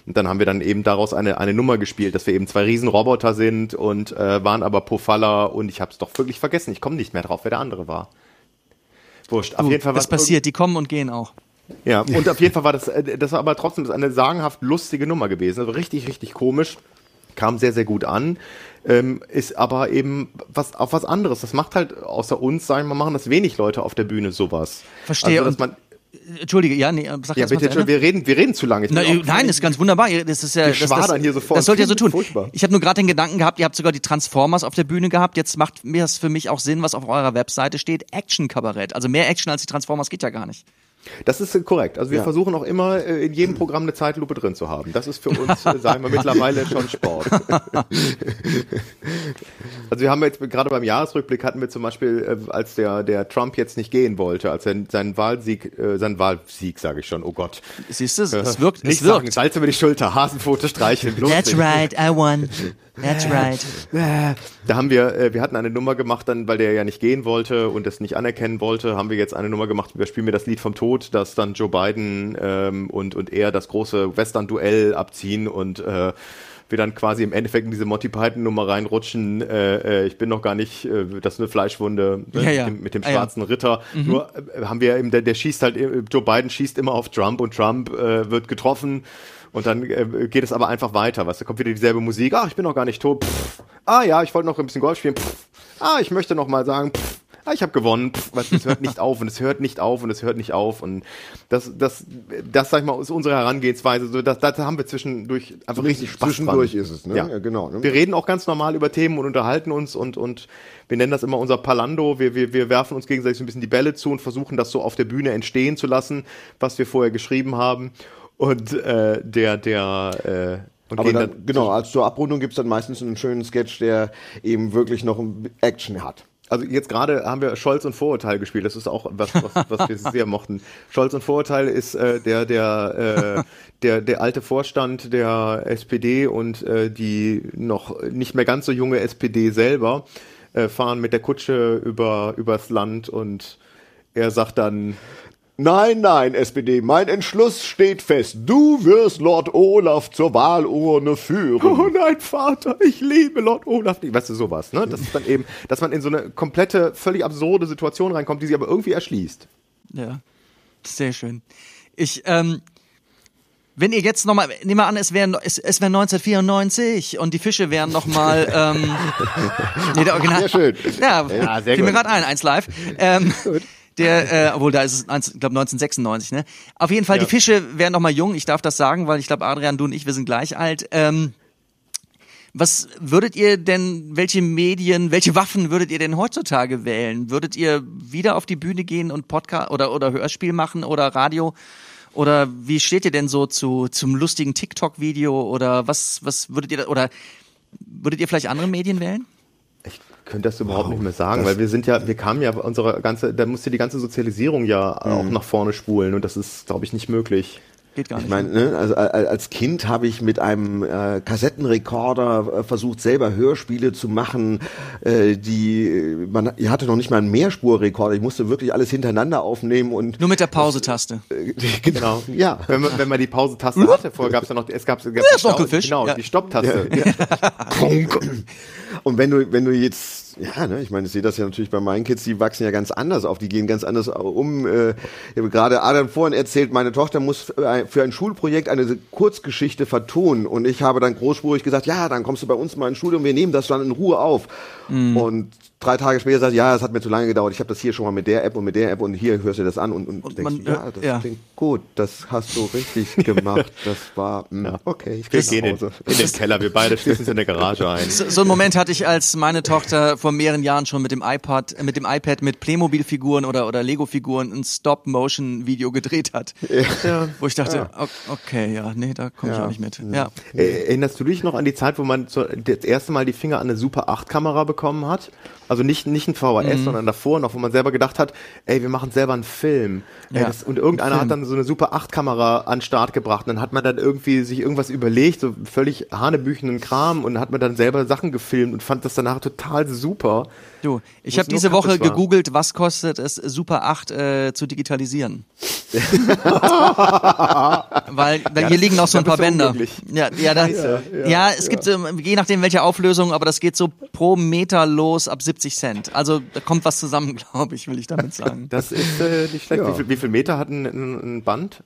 und dann haben wir dann eben daraus eine, eine Nummer gespielt, dass wir eben zwei Riesenroboter sind und äh, waren aber Pofalla und ich habe es doch wirklich vergessen. Ich komme nicht mehr drauf, wer der andere war. Wurscht. Auf Du, jeden Fall was passiert, die kommen und gehen auch. Ja, und auf jeden Fall war das, äh, das war aber trotzdem eine sagenhaft lustige Nummer gewesen. Also richtig, richtig komisch. Kam sehr, sehr gut an. Ähm, ist aber eben was auf was anderes. Das macht halt außer uns, sagen wir mal, machen das wenig Leute auf der Bühne sowas. Verstehe. Also, dass man, Entschuldige, ja, nee, sag ja, bitte, wir reden, wir reden zu lange. Ich Na, auch- nein, ist ganz wunderbar. Das ist ja, das, das, hier so vor das sollt ihr so tun. Furchtbar. Ich habe nur gerade den Gedanken gehabt, ihr habt sogar die Transformers auf der Bühne gehabt. Jetzt macht mir das für mich auch Sinn, was auf eurer Webseite steht. Action-Kabarett. Also mehr Action als die Transformers geht ja gar nicht. Das ist äh, korrekt. Also wir Ja. versuchen auch immer äh, in jedem Programm eine Zeitlupe drin zu haben. Das ist für uns, äh, sagen wir mittlerweile schon Sport. also wir haben jetzt gerade beim Jahresrückblick hatten wir zum Beispiel, äh, als der der Trump jetzt nicht gehen wollte, als er seinen Wahlsieg, äh, seinen Wahlsieg sage ich schon. Oh Gott, Siehst du, es, es wirkt, nicht es wirkt. sagen, Salz über die Schulter, Hasenpfote streicheln. nicht. right, I won. That's right. Da haben wir, äh, wir hatten eine Nummer gemacht, dann, weil der ja nicht gehen wollte und es nicht anerkennen wollte, haben wir jetzt eine Nummer gemacht, wir spielen mir das Lied vom Tod, dass dann Joe Biden ähm, und, und er das große Western-Duell abziehen und äh, wir dann quasi im Endeffekt in diese Monty Python-Nummer reinrutschen. Äh, äh, ich bin noch gar nicht, äh, das ist eine Fleischwunde ne, Ja, ja. Mit, dem, mit dem Ah, ja. schwarzen Ritter. Nur äh, haben wir eben, der, der schießt halt, äh, Joe Biden schießt immer auf Trump und Trump äh, wird getroffen. Und dann äh, geht es aber einfach weiter. Was, da kommt wieder dieselbe Musik. Ah, ich bin noch gar nicht tot. Pff. Ah ja, ich wollte noch ein bisschen Golf spielen. Pff. Ah, ich möchte noch mal sagen. Pff. Ah, ich habe gewonnen. Pff. Du, Es hört nicht auf und es hört nicht auf und es hört nicht auf. Und das, das, das sag ich mal, ist unsere Herangehensweise. So, das, das haben wir zwischendurch einfach richtig Spaß Zwischendurch dran. ist es, ne? Ja. Ja, genau. Ne? Wir reden auch ganz normal über Themen und unterhalten uns und, und wir nennen das immer unser Palando. Wir, wir, wir werfen uns gegenseitig so ein bisschen die Bälle zu und versuchen das so auf der Bühne entstehen zu lassen, was wir vorher geschrieben haben. Und äh, der, der, äh, und Aber gehen dann, genau, als zur Abrundung gibt's dann meistens einen schönen Sketch, der eben wirklich noch Action hat. Also jetzt gerade haben wir Scholz und Vorurteil gespielt. Das ist auch was, was, was wir sehr mochten. Scholz und Vorurteil ist äh, der der äh, der der alte Vorstand der SPD und äh, die noch nicht mehr ganz so junge SPD selber äh, fahren mit der Kutsche über übers Land und er sagt dann Nein, nein, SPD, mein Entschluss steht fest. Du wirst Lord Olaf zur Wahlurne führen. Oh nein, Vater, ich liebe Lord Olaf. Weißt du, sowas, ne? Das ist dann eben, dass man in so eine komplette, völlig absurde Situation reinkommt, die sich aber irgendwie erschließt. Ja, sehr schön. Ich, ähm, wenn ihr jetzt nochmal, nehmen wir an, es wäre es, es wär 1994 und die Fische wären nochmal, ähm, nee, der Original. Sehr schön. Ja, Ja, sehr fiel mir gut. gerade ein, eins live. Ähm, der, äh, obwohl da ist es, eins, ich glaube 1996, ne? Auf jeden Fall, Ja. die Fische wären noch mal jung. Ich darf das sagen, weil ich glaube, Adrian, du und ich, wir sind gleich alt. Ähm, was würdet ihr denn, welche Medien, welche Waffen würdet ihr denn heutzutage wählen? Würdet ihr wieder auf die Bühne gehen und Podcast oder, oder Hörspiel machen oder Radio? Oder wie steht ihr denn so zu, zum lustigen TikTok-Video oder was, was würdet ihr, da- oder würdet ihr vielleicht andere Medien wählen? Könnte das überhaupt nicht mehr sagen, weil wir sind ja, wir kamen ja unsere ganze, da musste die ganze Sozialisierung ja auch nach vorne spulen und das ist, glaube ich, nicht möglich. Geht gar nicht. Ich meine, ne, also a- als Kind habe ich mit einem äh, Kassettenrekorder äh, versucht, selber Hörspiele zu machen. Äh, die äh, man ich hatte noch nicht mal einen Mehrspurrekorder. Ich musste wirklich alles hintereinander aufnehmen und Nur mit der Pause-Taste. äh, genau, ja. Wenn man, wenn man die Pausentaste hatte, vorher gab es ja noch, es gab, es gab Ja, genau, Ja. die Stopptaste. Und wenn du, wenn du jetzt, ja, ne, ich meine, ich sehe das ja natürlich bei meinen Kids, die wachsen ja ganz anders auf, die gehen ganz anders um. Äh, ich habe gerade Adam vorhin erzählt, meine Tochter muss für ein- Schulprojekt eine Kurzgeschichte vertonen und ich habe dann großspurig gesagt, ja, dann kommst du bei uns mal ins Studio und wir nehmen das dann in Ruhe auf. Und drei Tage später sagt, ja, es hat mir zu lange gedauert, ich habe das hier schon mal mit der App und mit der App und hier hörst du das an und, und, Und denkst, man- ja, das ja. klingt gut, das hast du richtig gemacht, das war, mh, okay, ich Wir gehe in, nach Hause. in den Keller, wir beide schließen uns in der Garage ein. So, so einen Moment hatte ich, als meine Tochter vor mehreren Jahren schon mit dem iPad, äh, mit dem iPad mit Playmobil-Figuren oder, oder Lego-Figuren ein Stop-Motion-Video gedreht hat. Wo ich dachte, okay, ja, nee, da komme ich Ja. auch nicht mit. Ja. Äh, Erinnerst du dich noch an die Zeit, wo man das erste Mal die Finger an eine Super 8 Kamera bekommen hat? Also nicht, nicht ein VHS, Mhm. sondern davor noch, wo man selber gedacht hat, ey, wir machen selber einen Film. Ey, Ja, das, und irgendeiner Film. hat dann so eine Super 8 Kamera an den Start gebracht. Und dann hat man dann irgendwie sich irgendwas überlegt, so völlig hanebüchenden Kram und hat man dann selber Sachen gefilmt und fand das danach total super. Du, ich habe diese Woche gegoogelt, was kostet es, Super 8 äh, zu digitalisieren. Weil da, hier liegen noch so ein paar Bänder. Ja, ja, da, ja, es gibt, ähm, je nachdem welche Auflösung, aber das geht so pro Meter los ab 70 Cent. Also da kommt was zusammen, glaube ich, will ich damit sagen. Das ist äh, nicht schlecht. Ja. Wie, viel, wie viel Meter hat ein, ein, ein Band?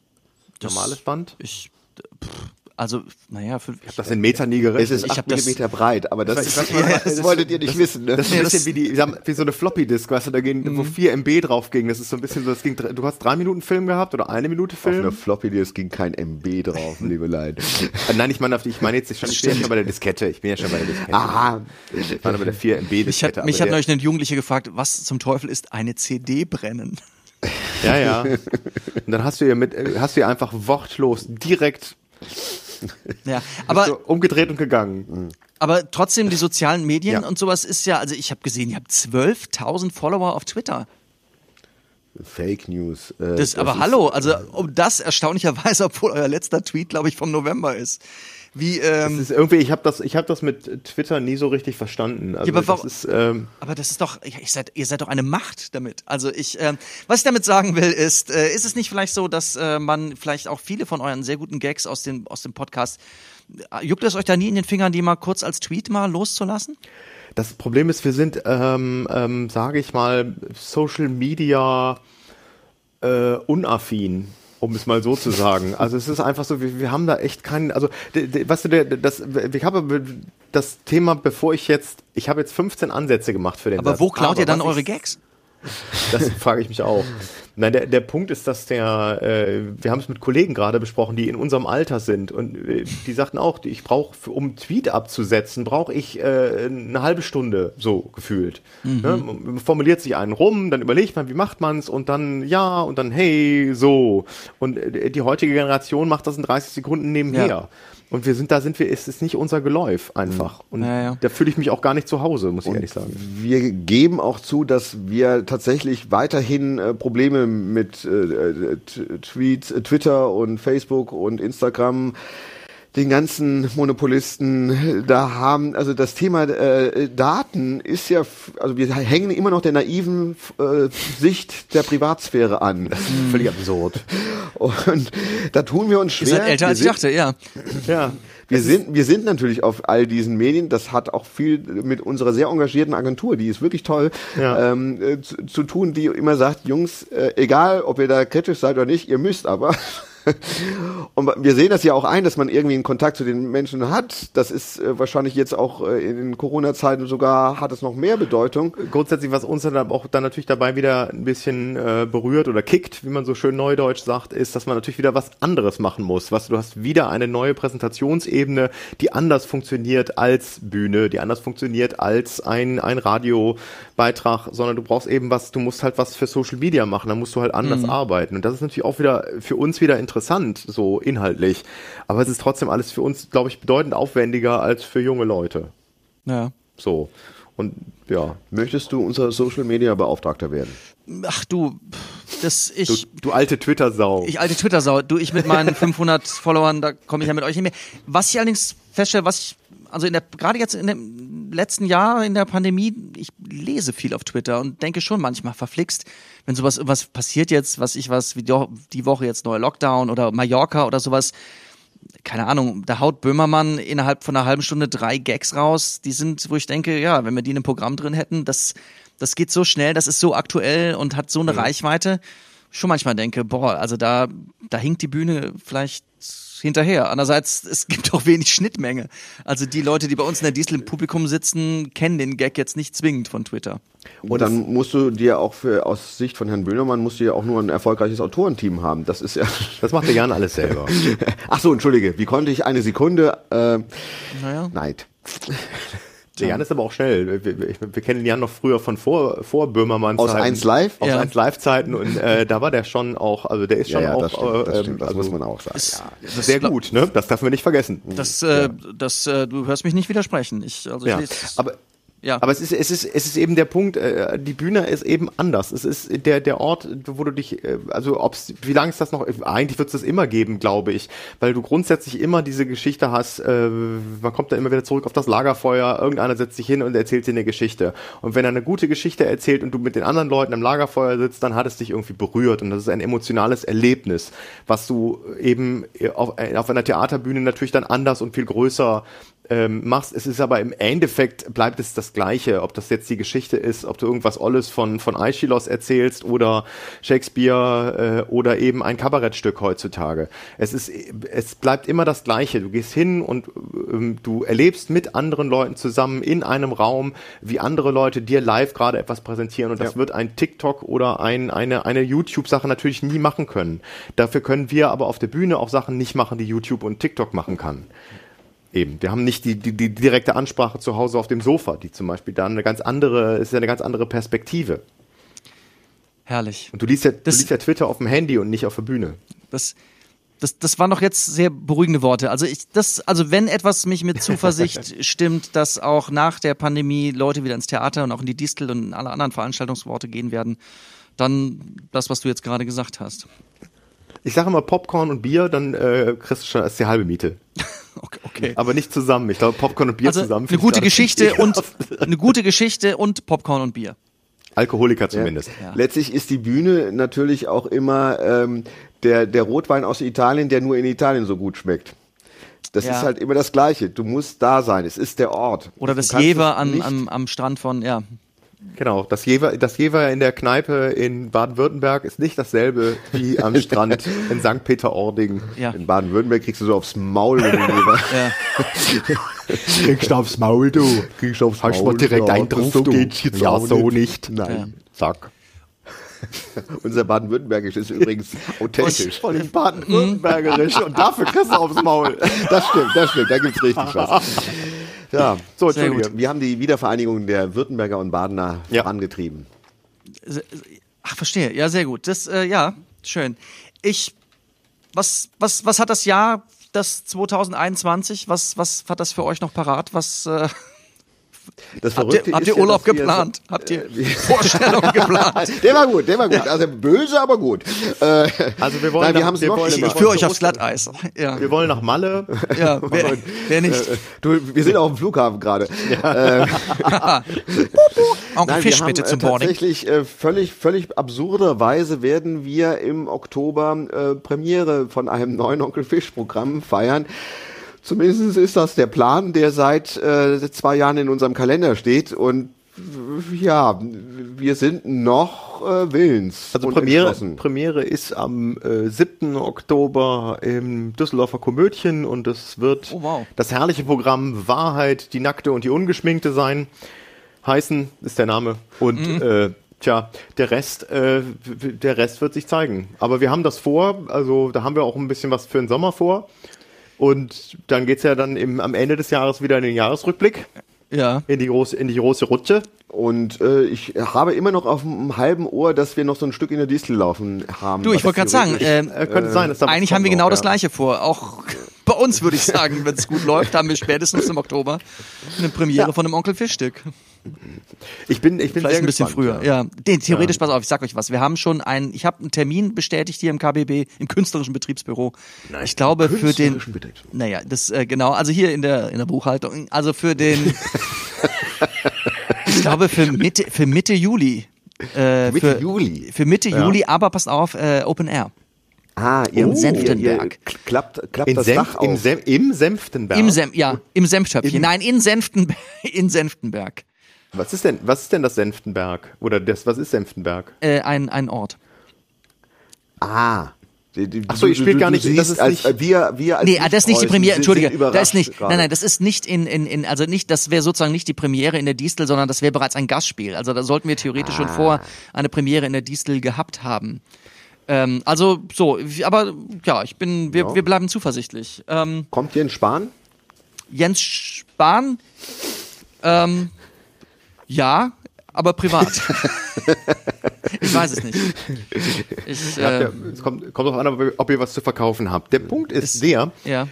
Normales Band? Ich, pff, also, naja, für, ich, Das in Meter nie gerechnet. Es ist Ich 8 hab das- mm breit, aber das, Ich ist, weiß- ich weiß mal, das wolltet ihr nicht wissen. Ne? Das ist ein bisschen das- wie, die, wie so eine Floppy-Disk, weißt du, da gehen, wo 4 MB drauf ging. Das ist so ein bisschen so, das ging, du hast drei Minuten Film gehabt oder eine Minute Auf einer Film? Floppy Disk ging kein MB drauf, liebe Leid. Nein, ich meine, auf die, ich meine jetzt schon, ich bin ja schon bei der Diskette. Ich bin ja schon bei der Diskette. Aha. Ich meine bei der 4 MB mich Diskette. hat, mich hat neulich eine Jugendliche gefragt, was zum Teufel ist eine CD brennen? Ja, ja. Und dann hast du ihr mit, äh, hast du ihr einfach wortlos direkt Ja, aber so umgedreht und gegangen. Aber trotzdem, die sozialen Medien Ja. und sowas ist ja, also ich habe gesehen, ihr habt 12.000 Follower auf Twitter. Fake News. äh, Das, aber ist- hallo, also um das erstaunlicherweise, obwohl euer letzter Tweet, glaube ich, vom November ist. Wie, Das ähm, ist irgendwie, ich habe das, ich habe das mit Twitter nie so richtig verstanden. Also Ja, aber das ist, ähm, aber das ist doch, ihr seid, ihr seid doch eine Macht damit. Also ich, ähm, was ich damit sagen will, ist, äh, ist es nicht vielleicht so, dass äh, man vielleicht auch viele von euren sehr guten Gags aus dem, aus dem Podcast, äh, juckt es euch da nie in den Fingern, die mal kurz als Tweet mal loszulassen? Das Problem ist, wir sind, ähm, ähm, sage ich mal, Social Media äh, unaffin, um es mal so zu sagen. Also es ist einfach so, wir, wir haben da echt keinen, also d- d- weißt du, der, das, ich habe das Thema, bevor ich jetzt, ich habe jetzt 15 Ansätze gemacht für den Aber Satz. wo klaut ihr dann eure Gags? Das frage ich mich auch. Nein, der, der Punkt ist, dass der, äh, wir haben es mit Kollegen gerade besprochen, die in unserem Alter sind und äh, die sagten auch, ich brauche, um Tweet abzusetzen, brauche ich äh, eine halbe Stunde so gefühlt. Ne? Man formuliert sich einen rum, dann überlegt man, wie macht man's und dann ja und dann hey so und äh, die heutige Generation macht das in 30 Sekunden nebenher. Ja. Und wir sind, da sind wir, es ist nicht unser Geläuf einfach. Und Ja, ja. da fühle ich mich auch gar nicht zu Hause, muss ich ehrlich sagen. Wir geben auch zu, dass wir tatsächlich weiterhin äh, Probleme mit äh, äh, Tweets, äh, Twitter und Facebook und Instagram den ganzen Monopolisten da haben, also das Thema äh, Daten ist ja, also wir hängen immer noch der naiven äh, Sicht der Privatsphäre an. Völlig absurd. Und da tun wir uns schwer. Ihr seid älter Wir als ich dachte, ja. Ja. wir sind, wir sind natürlich auf all diesen Medien. Das hat auch viel mit unserer sehr engagierten Agentur, die ist wirklich toll, Ja. ähm, äh, zu, zu tun, die immer sagt, Jungs, äh, egal ob ihr da kritisch seid oder nicht, ihr müsst aber. Und wir sehen das ja auch ein, dass man irgendwie einen Kontakt zu den Menschen hat. Das ist äh, wahrscheinlich jetzt auch äh, in Corona-Zeiten sogar, hat es noch mehr Bedeutung. grundsätzlich, was uns dann auch dann natürlich dabei wieder ein bisschen äh, berührt oder kickt, wie man so schön neudeutsch sagt, ist, dass man natürlich wieder was anderes machen muss. Was du hast wieder eine neue Präsentationsebene, die anders funktioniert als Bühne, die anders funktioniert als ein ein Radiobeitrag, sondern du brauchst eben was, du musst halt was für Social Media machen, da musst du halt anders arbeiten und das ist natürlich auch wieder für uns wieder interessant so inhaltlich, aber es ist trotzdem alles für uns, glaube ich, bedeutend aufwendiger als für junge Leute. ja. So. Und ja, Möchtest du unser Social Media Beauftragter werden? Ach du, das Du, ich, du alte Twitter-Sau. ich alte Twitter-Sau, du, ich mit meinen 500 Followern, da komme ich ja mit euch nicht mehr. Was ich allerdings feststelle, was ich, also in der, gerade jetzt in dem letzten Jahr in der Pandemie, ich lese viel auf Twitter und denke schon manchmal verflixt, wenn sowas, was passiert jetzt, was ich was, wie die Woche jetzt neuer Lockdown oder Mallorca oder sowas, keine Ahnung, da haut Böhmermann innerhalb von einer halben Stunde drei Gags raus, die sind, wo ich denke, ja, wenn wir die in einem Programm drin hätten, das, das geht so schnell, das ist so aktuell und hat so eine Reichweite, schon manchmal denke, boah, also da, da hinkt die Bühne vielleicht hinterher. Andererseits, es gibt auch wenig Schnittmenge. Also die Leute, die bei uns in der Diesel im Publikum sitzen, kennen den Gag jetzt nicht zwingend von Twitter. Und dann musst du dir auch für, aus Sicht von Herrn Böhmermann, musst du ja auch nur ein erfolgreiches Autorenteam haben. Das ist ja. Das macht der Jan alles selber. Ach so, entschuldige. Wie konnte ich eine Sekunde? Äh, Naja. Neid. Der Jan ist aber auch schnell. Wir, wir, wir kennen den Jan noch früher von vor, vor Böhmermann. Aus 1 Live? Aus Ja. 1 Live-Zeiten und äh, da war der schon auch, also der ist schon auch das stimmt, das, äh, stimmt, das also muss man auch sagen. Ist- das sehr gut, ne? Das dürfen wir nicht vergessen. Das, äh, das, äh, du hörst mich nicht widersprechen. Ich, also ich ja. lese, Aber ja. Aber es ist, es ist, es ist eben der Punkt, äh, die Bühne ist eben anders. Es ist der, der Ort, wo du dich, äh, also ob's, wie lange ist das noch, eigentlich wird es das immer geben, glaube ich, weil du grundsätzlich immer diese Geschichte hast, äh, man kommt da immer wieder zurück auf das Lagerfeuer, irgendeiner setzt sich hin und erzählt dir eine Geschichte. Und wenn er eine gute Geschichte erzählt und du mit den anderen Leuten am Lagerfeuer sitzt, dann hat es dich irgendwie berührt und das ist ein emotionales Erlebnis, was du eben auf, auf einer Theaterbühne natürlich dann anders und viel größer ähm, machst. Es ist aber im Endeffekt bleibt es das Gleiche, ob das jetzt die Geschichte ist, ob du irgendwas Olles von, von Aeschylus erzählst oder Shakespeare äh, oder eben ein Kabarettstück heutzutage. Es ist, es bleibt immer das Gleiche. Du gehst hin und ähm, du erlebst mit anderen Leuten zusammen in einem Raum, wie andere Leute dir live gerade etwas präsentieren und das Ja. wird ein TikTok oder ein, eine, eine YouTube-Sache natürlich nie machen können. Dafür können wir aber auf der Bühne auch Sachen nicht machen, die YouTube und TikTok machen kann. Eben, wir haben nicht die, die, die direkte Ansprache zu Hause auf dem Sofa, die zum Beispiel dann eine ganz andere, ist ja eine ganz andere Perspektive. Herrlich. Und du liest ja, du Das- liest ja Twitter auf dem Handy und nicht auf der Bühne. Das, das, das waren doch jetzt sehr beruhigende Worte. Also ich, das, also wenn etwas mich mit Zuversicht stimmt, dass auch nach der Pandemie Leute wieder ins Theater und auch in die Distel und in alle anderen Veranstaltungsorte gehen werden, dann das, was du jetzt gerade gesagt hast. Ich sage immer Popcorn und Bier, dann äh, kriegst du schon als die halbe Miete. Okay. Aber nicht zusammen. Ich glaube, Popcorn und Bier Also zusammen. eine gute Geschichte und eine gute Geschichte und Popcorn und Bier. Alkoholiker zumindest. Ja. Letztlich ist die Bühne natürlich auch immer ähm, der, der Rotwein aus Italien, der nur in Italien so gut schmeckt. Das Ja. ist halt immer das Gleiche. Du musst da sein. Es ist der Ort. Oder das Jever an, am, am Strand von, ja. Genau, das Jever, das Jever in der Kneipe in Baden-Württemberg ist nicht dasselbe wie am Strand in St. Peter-Ording. Ja. In Baden-Württemberg kriegst du so aufs Maul. Wenn du Jever- ja. Kriegst du aufs Maul, du. Kriegst du aufs Hast Maul, mal direkt ja, einen drauf, so du. geht's jetzt ja, so nicht. nicht. Nein. Zack. Unser Baden-Württembergisch ist übrigens authentisch. Voll in Baden-Württembergerisch und dafür kriegst du aufs Maul. Das stimmt, das stimmt. Da gibt's richtig was. Ja, So, Sehr Entschuldige. wir haben die Wiedervereinigung der Württemberger und Badener Ja. vorangetrieben. Ach, verstehe. Ja, sehr gut. Das, äh, ja, schön. Ich, was, was, was hat das Jahr, das 2021, was, was hat das für euch noch parat? Was, äh, Das habt ihr, Verrückte habt ihr ja, Urlaub dass wir- geplant? Habt ihr Äh, Vorstellungen geplant? Der war gut, der war gut. Also böse, aber gut. Äh, Also wir wollen, Nein, wir nach- wir noch wollen, Ich, ich führe euch aufs Glatteis. Ja, wir wollen nach Malle. ja wer, wer nicht? du, wir sind auf dem Flughafen gerade. Onkel Nein, Fisch wir bitte zum äh, Boarding. Tatsächlich äh, völlig, völlig absurderweise werden wir im Oktober äh, Premiere von einem neuen Onkel Fisch Programm feiern. Zumindest ist das der Plan, der seit äh, zwei Jahren in unserem Kalender steht und ja, wir sind noch äh, willens. Also Premiere. Premiere ist am äh, 7. Oktober im Düsseldorfer Komödchen und es wird Oh, wow. das herrliche Programm Wahrheit, die Nackte und die Ungeschminkte sein. Heißen ist der Name. Und Mhm. äh, tja, der Rest, äh, der Rest wird sich zeigen. Aber wir haben das vor, also da haben wir auch ein bisschen was für den Sommer vor. Und dann geht's ja dann im, am Ende des Jahres wieder in den Jahresrückblick, Ja. in die große, in die große Rutsche. Und äh, ich habe immer noch auf dem halben Ohr, dass wir noch so ein Stück in der Distel laufen haben. Du, ich wollte gerade sagen, ähm, Äh, könnte sein, dass eigentlich haben wir genau noch, das ja. Gleiche vor. Auch bei uns würde ich sagen, wenn es gut läuft, haben wir spätestens im Oktober eine Premiere von einem Onkel Fischstück. Ich bin, ich bin Vielleicht sehr ein bisschen gespannt, früher. Ja, Den, theoretisch, pass auf, ich sag euch was. Wir haben schon einen, ich habe einen Termin bestätigt hier im KBB, im künstlerischen Betriebsbüro. ich glaube für den, naja, das äh, genau, also hier in der in der Buchhaltung, also für den, ich glaube für Mitte für Mitte Juli. Äh, Mitte für, Juli. Für Mitte Juli, aber passt auf, äh, Open Air. Ah, ihr, Oh. ihr, Senftenberg. ihr klappt, klappt In das Senf, Dach im, auf. Senf, Im Senftenberg. Im Senf, ja, im Senftöpfchen. Nein, in Senftenberg. In Senftenberg. Was ist denn, was ist denn das Senftenberg? Oder das, was ist Senftenberg? Äh, ein, ein Ort. Ah. Die- die- Ach so, ihr du- spielt gar nicht- siehst das ist als, nicht- äh, wir, wir als Nee, ah, das ist nicht die Premiere, entschuldige. Da ist nicht, gerade. nein, nein, das ist nicht in, in, in also nicht, das wäre sozusagen nicht die Premiere in der Distel, sondern das wäre bereits ein Gastspiel. Also da sollten wir theoretisch schon Ah. vor eine Premiere in der Distel gehabt haben. Ähm, also so, aber ja, ich bin, wir, Ja. wir bleiben zuversichtlich. Ähm, Kommt Jens Spahn? Jens Spahn, ähm, ja, aber privat. ich weiß es nicht. Ich, äh, es kommt, kommt drauf an, ob ihr, was zu verkaufen habt. Der Punkt ist, Ist- der, ja,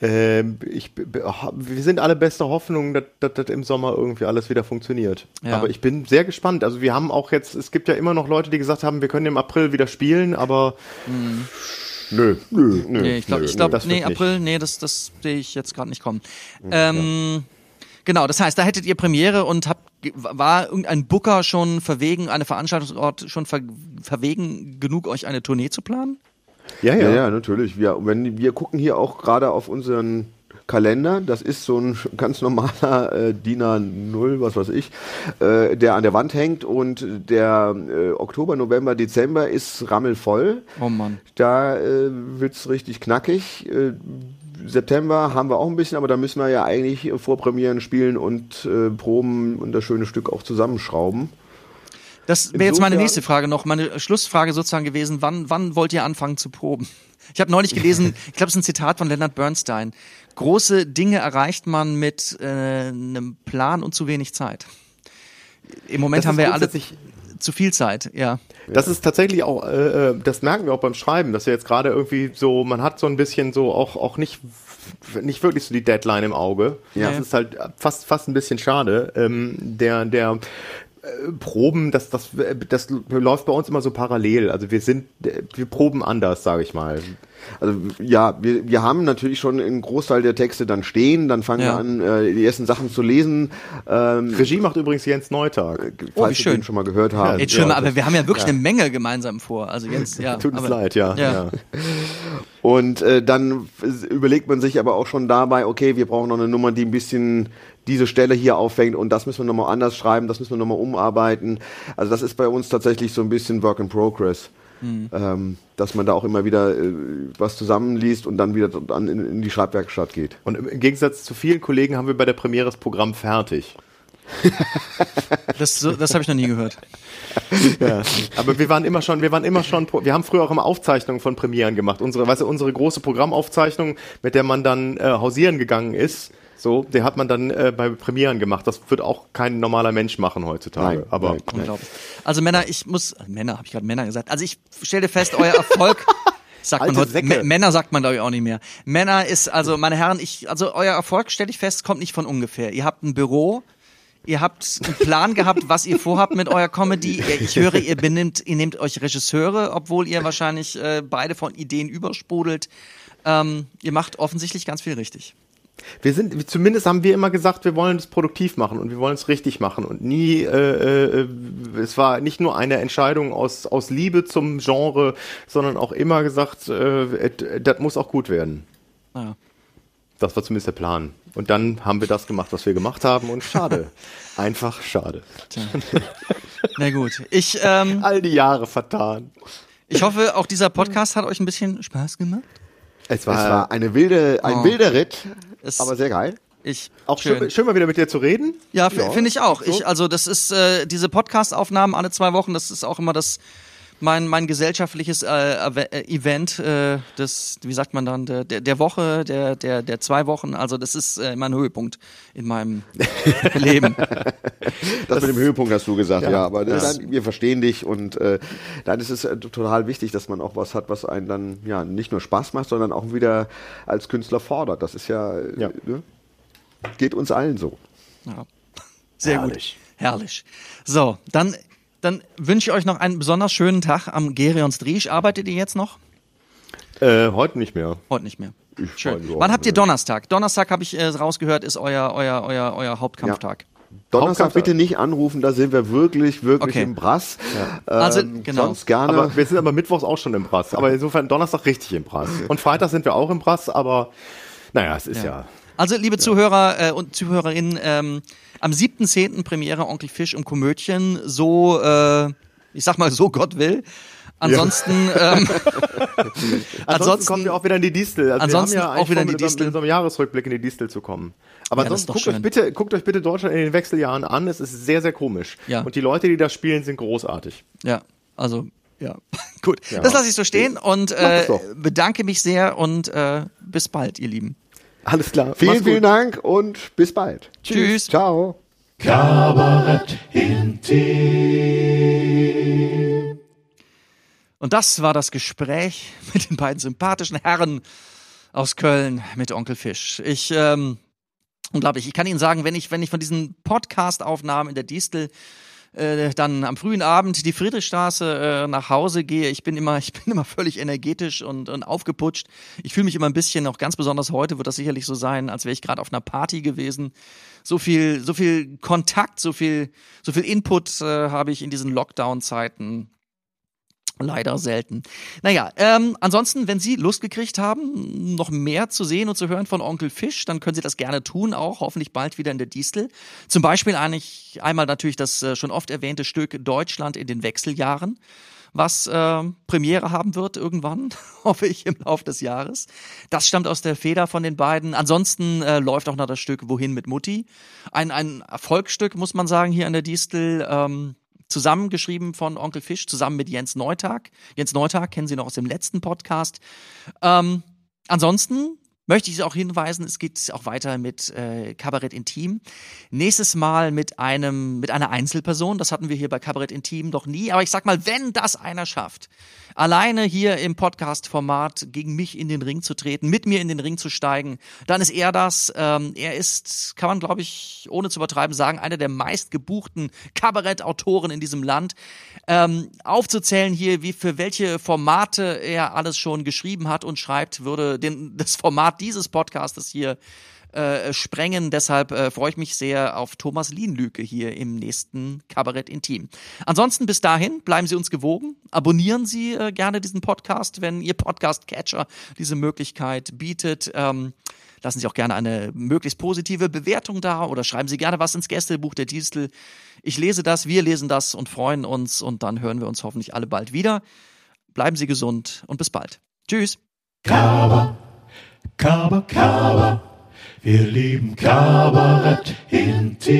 Ähm, ich, wir sind alle beste Hoffnung, dass das im Sommer irgendwie alles wieder funktioniert. Ja. Aber ich bin sehr gespannt. Also wir haben auch jetzt, es gibt ja immer noch Leute, die gesagt haben, wir können im April wieder spielen, aber Nö, nö, nö. Nee, ich glaube, glaub, nee, wird nicht. April, nee, das, das sehe ich jetzt gerade nicht kommen. Ähm, genau, das heißt, da hättet ihr Premiere und habt, war irgendein Booker schon verwegen, eine Veranstaltungsort schon ver, verwegen genug, euch eine Tournee zu planen? ja, Ja, ja. ja, natürlich. Wir, wenn, wir gucken hier auch gerade auf unseren Kalender. Das ist so ein ganz normaler äh, DIN A0, was weiß ich, äh, der an der Wand hängt. Und der äh, Oktober, November, Dezember ist rammelvoll. Oh Mann. Da äh, wird's richtig knackig. Äh, September haben wir auch ein bisschen, aber da müssen wir ja eigentlich Vorpremieren spielen und äh, proben und das schöne Stück auch zusammenschrauben. Das wäre jetzt meine nächste Frage noch, meine Schlussfrage sozusagen gewesen. Wann, wann wollt ihr anfangen zu proben? Ich habe neulich gelesen, ich glaube, es ist ein Zitat von Leonard Bernstein. Große Dinge erreicht man mit äh, einem Plan und zu wenig Zeit. Im Moment Das haben wir alle zu viel Zeit, ja. Das ist tatsächlich auch, äh, äh, das merken wir auch beim Schreiben, dass wir jetzt gerade irgendwie so, man hat so ein bisschen so auch, auch nicht, nicht wirklich so die Deadline im Auge. Ja. Das ist halt fast, fast ein bisschen schade. Ähm, der, der äh, Proben, das, das, das läuft bei uns immer so parallel. Also wir sind, äh, wir proben anders, sage ich mal. Also ja, wir, wir haben natürlich schon einen Großteil der Texte dann stehen, dann fangen Ja. wir an, äh, die ersten Sachen zu lesen. Ähm, Regie macht übrigens Jens Neutag. Oh, falls wie Sie schön. den schon mal gehört haben. Jetzt schon, Ja, aber das- wir haben ja wirklich eine Menge gemeinsam vor. Also jetzt, ja. Tut uns aber, leid, ja. Ja. ja. Und äh, dann überlegt man sich aber auch schon dabei, okay, wir brauchen noch eine Nummer, die ein bisschen diese Stelle hier auffängt und das müssen wir nochmal anders schreiben, das müssen wir nochmal umarbeiten. Also das ist bei uns tatsächlich so ein bisschen Work in Progress. Ähm, dass man da auch immer wieder äh, was zusammenliest und dann wieder dann in, in die Schreibwerkstatt geht. Und im Gegensatz zu vielen Kollegen haben wir bei der Premiere das Programm fertig. Das, so- das habe ich noch nie gehört. Ja, aber wir waren immer schon, wir waren immer schon, wir haben früher auch immer Aufzeichnungen von Premieren gemacht. Unsere, weißt du, unsere große Programmaufzeichnung, mit der man dann äh, hausieren gegangen ist, so, der hat man dann äh, bei Premieren gemacht. Das wird auch kein normaler Mensch machen heutzutage. Nein, aber nein. Unglaublich. Also Männer, ich muss, äh, Männer, habe ich gerade Männer gesagt. Also ich stelle fest, euer Erfolg, sagt man heute. M- Männer sagt man glaube ich auch nicht mehr. Männer ist, also meine Herren, ich, also euer Erfolg, stelle ich fest, kommt nicht von ungefähr. Ihr habt ein Büro, ihr habt einen Plan gehabt, was ihr vorhabt mit eurer Comedy. Ich höre, ihr benimmt, ihr nehmt euch Regisseure, obwohl ihr wahrscheinlich äh, beide von Ideen übersprudelt. Ähm, ihr macht offensichtlich ganz viel richtig. Wir sind, zumindest haben wir immer gesagt, wir wollen es produktiv machen und wir wollen es richtig machen und nie, äh, äh, es war nicht nur eine Entscheidung aus, aus Liebe zum Genre, sondern auch immer gesagt, äh, das muss auch gut werden. Naja. Das war zumindest der Plan. Und dann haben wir das gemacht, was wir gemacht haben und schade. Einfach schade. Na gut. Ich, ähm, All die Jahre vertan. ich hoffe, auch dieser Podcast hat euch ein bisschen Spaß gemacht. Es Es war eine wilde, ein Oh. wilder Ritt, Es- aber sehr geil. Ich auch schön. schön mal wieder mit dir zu reden. Ja, f- finde ich auch. Ich, also das ist äh, diese Podcast-Aufnahmen alle zwei Wochen. Das ist auch immer das mein mein gesellschaftliches äh, äh, Event äh, des wie sagt man dann der der, Woche der der der zwei Wochen. Also das ist äh, mein Höhepunkt in meinem Leben. Das, mit dem Höhepunkt hast du gesagt, ja. Ja. aber Ja. Dann, wir verstehen dich und äh, dann ist es äh, total wichtig, dass man auch was hat, was einen dann ja nicht nur Spaß macht, sondern auch wieder als Künstler fordert. Das ist ja, äh, Ja. Ne? geht uns allen so. Ja. Sehr Herrlich. gut. Herrlich. So, dann dann wünsche ich euch noch einen besonders schönen Tag am Gerions Driesch. Arbeitet ihr jetzt noch? Äh, heute nicht mehr. Heute nicht mehr. Ich Schön. Wann habt ihr. Donnerstag? Donnerstag habe ich äh, rausgehört, ist euer euer euer euer Hauptkampftag. Donnerstag Hauptkampf- bitte nicht anrufen, da sind wir wirklich, wirklich Okay. im Brass. Also, Ähm, genau. Sonst gerne. Aber wir sind aber mittwochs auch schon im Brass. Aber insofern Donnerstag richtig im Brass. Und Freitag sind wir auch im Brass, aber naja, es ist ja. Also, liebe Zuhörer äh, und Zuhörerinnen, ähm, am 7.10. Premiere Onkel Fisch im Komödchen, so, äh, ich sag mal, so Gott will. Ansonsten, ähm, Ansonsten, ansonsten kommen wir auch wieder in die Distel. Also Ansonsten wir haben ja auch wieder in die Distel. unserem- mit unserem Jahresrückblick in die Distel zu kommen. Aber Ja, ansonsten guckt schön. euch, bitte, guckt euch bitte Deutschland in den Wechseljahren an. Es ist sehr, sehr komisch. Ja. Und die Leute, die da spielen, sind großartig. ja, also, ja, gut. Das lasse ich so stehen und äh, bedanke mich sehr und äh, bis bald, ihr Lieben. Alles klar. vielen, vielen Dank und bis bald. Tschüss. Ciao. Kabarett Intim. Und das war das Gespräch mit den beiden sympathischen Herren aus Köln mit Onkel Fisch. Ich, ähm, unglaublich. Ich kann Ihnen sagen, wenn ich, wenn ich von diesen Podcast-Aufnahmen in der Distel äh, dann am frühen Abend die Friedrichstraße äh, nach Hause gehe, ich bin immer, ich bin immer völlig energetisch und, und aufgeputscht. Ich fühle mich immer ein bisschen, auch ganz besonders heute wird das sicherlich so sein, als wäre ich gerade auf einer Party gewesen. So viel, so viel Kontakt, so viel, so viel Input äh, habe ich in diesen Lockdown-Zeiten Leider selten. Naja, ähm, ansonsten, wenn Sie Lust gekriegt haben, noch mehr zu sehen und zu hören von Onkel Fisch, dann können Sie das gerne tun, auch hoffentlich bald wieder in der Distel. Zum Beispiel eigentlich einmal natürlich das äh, schon oft erwähnte Stück Deutschland in den Wechseljahren, was äh, Premiere haben wird irgendwann, hoffe ich, im Laufe des Jahres. Das stammt aus der Feder von den beiden. Ansonsten äh, läuft auch noch das Stück Wohin mit Mutti. Ein, ein Erfolgsstück, muss man sagen, hier an der Distel. Ähm, zusammengeschrieben von Onkel Fisch, zusammen mit Jens Neutag. Jens Neutag kennen Sie noch aus dem letzten Podcast. Ähm, ansonsten möchte ich Sie auch hinweisen, es geht auch weiter mit äh, Kabarett Intim. Nächstes Mal mit einem mit einer Einzelperson. Das hatten wir hier bei Kabarett Intim noch nie. Aber ich sag mal, wenn das einer schafft, alleine hier im Podcast-Format gegen mich in den Ring zu treten, mit mir in den Ring zu steigen, dann ist er das. Ähm, er ist, kann man glaube ich, ohne zu übertreiben sagen, einer der meistgebuchten Kabarettautoren in diesem Land. Ähm, aufzuzählen hier, wie für welche Formate er alles schon geschrieben hat und schreibt, würde den, das Format dieses Podcastes hier äh, sprengen. Deshalb äh, freue ich mich sehr auf Thomas Lienlüke hier im nächsten Kabarett Intim. Ansonsten bis dahin bleiben Sie uns gewogen. Abonnieren Sie äh, gerne diesen Podcast, wenn Ihr Podcast-Catcher diese Möglichkeit bietet. Ähm, lassen Sie auch gerne eine möglichst positive Bewertung da oder schreiben Sie gerne was ins Gästebuch der Distel. Ich lese das, wir lesen das und freuen uns und dann hören wir uns hoffentlich alle bald wieder. Bleiben Sie gesund und bis bald. Tschüss. Kaba, Kaba, Kaba. Wir lieben Kabarett intim.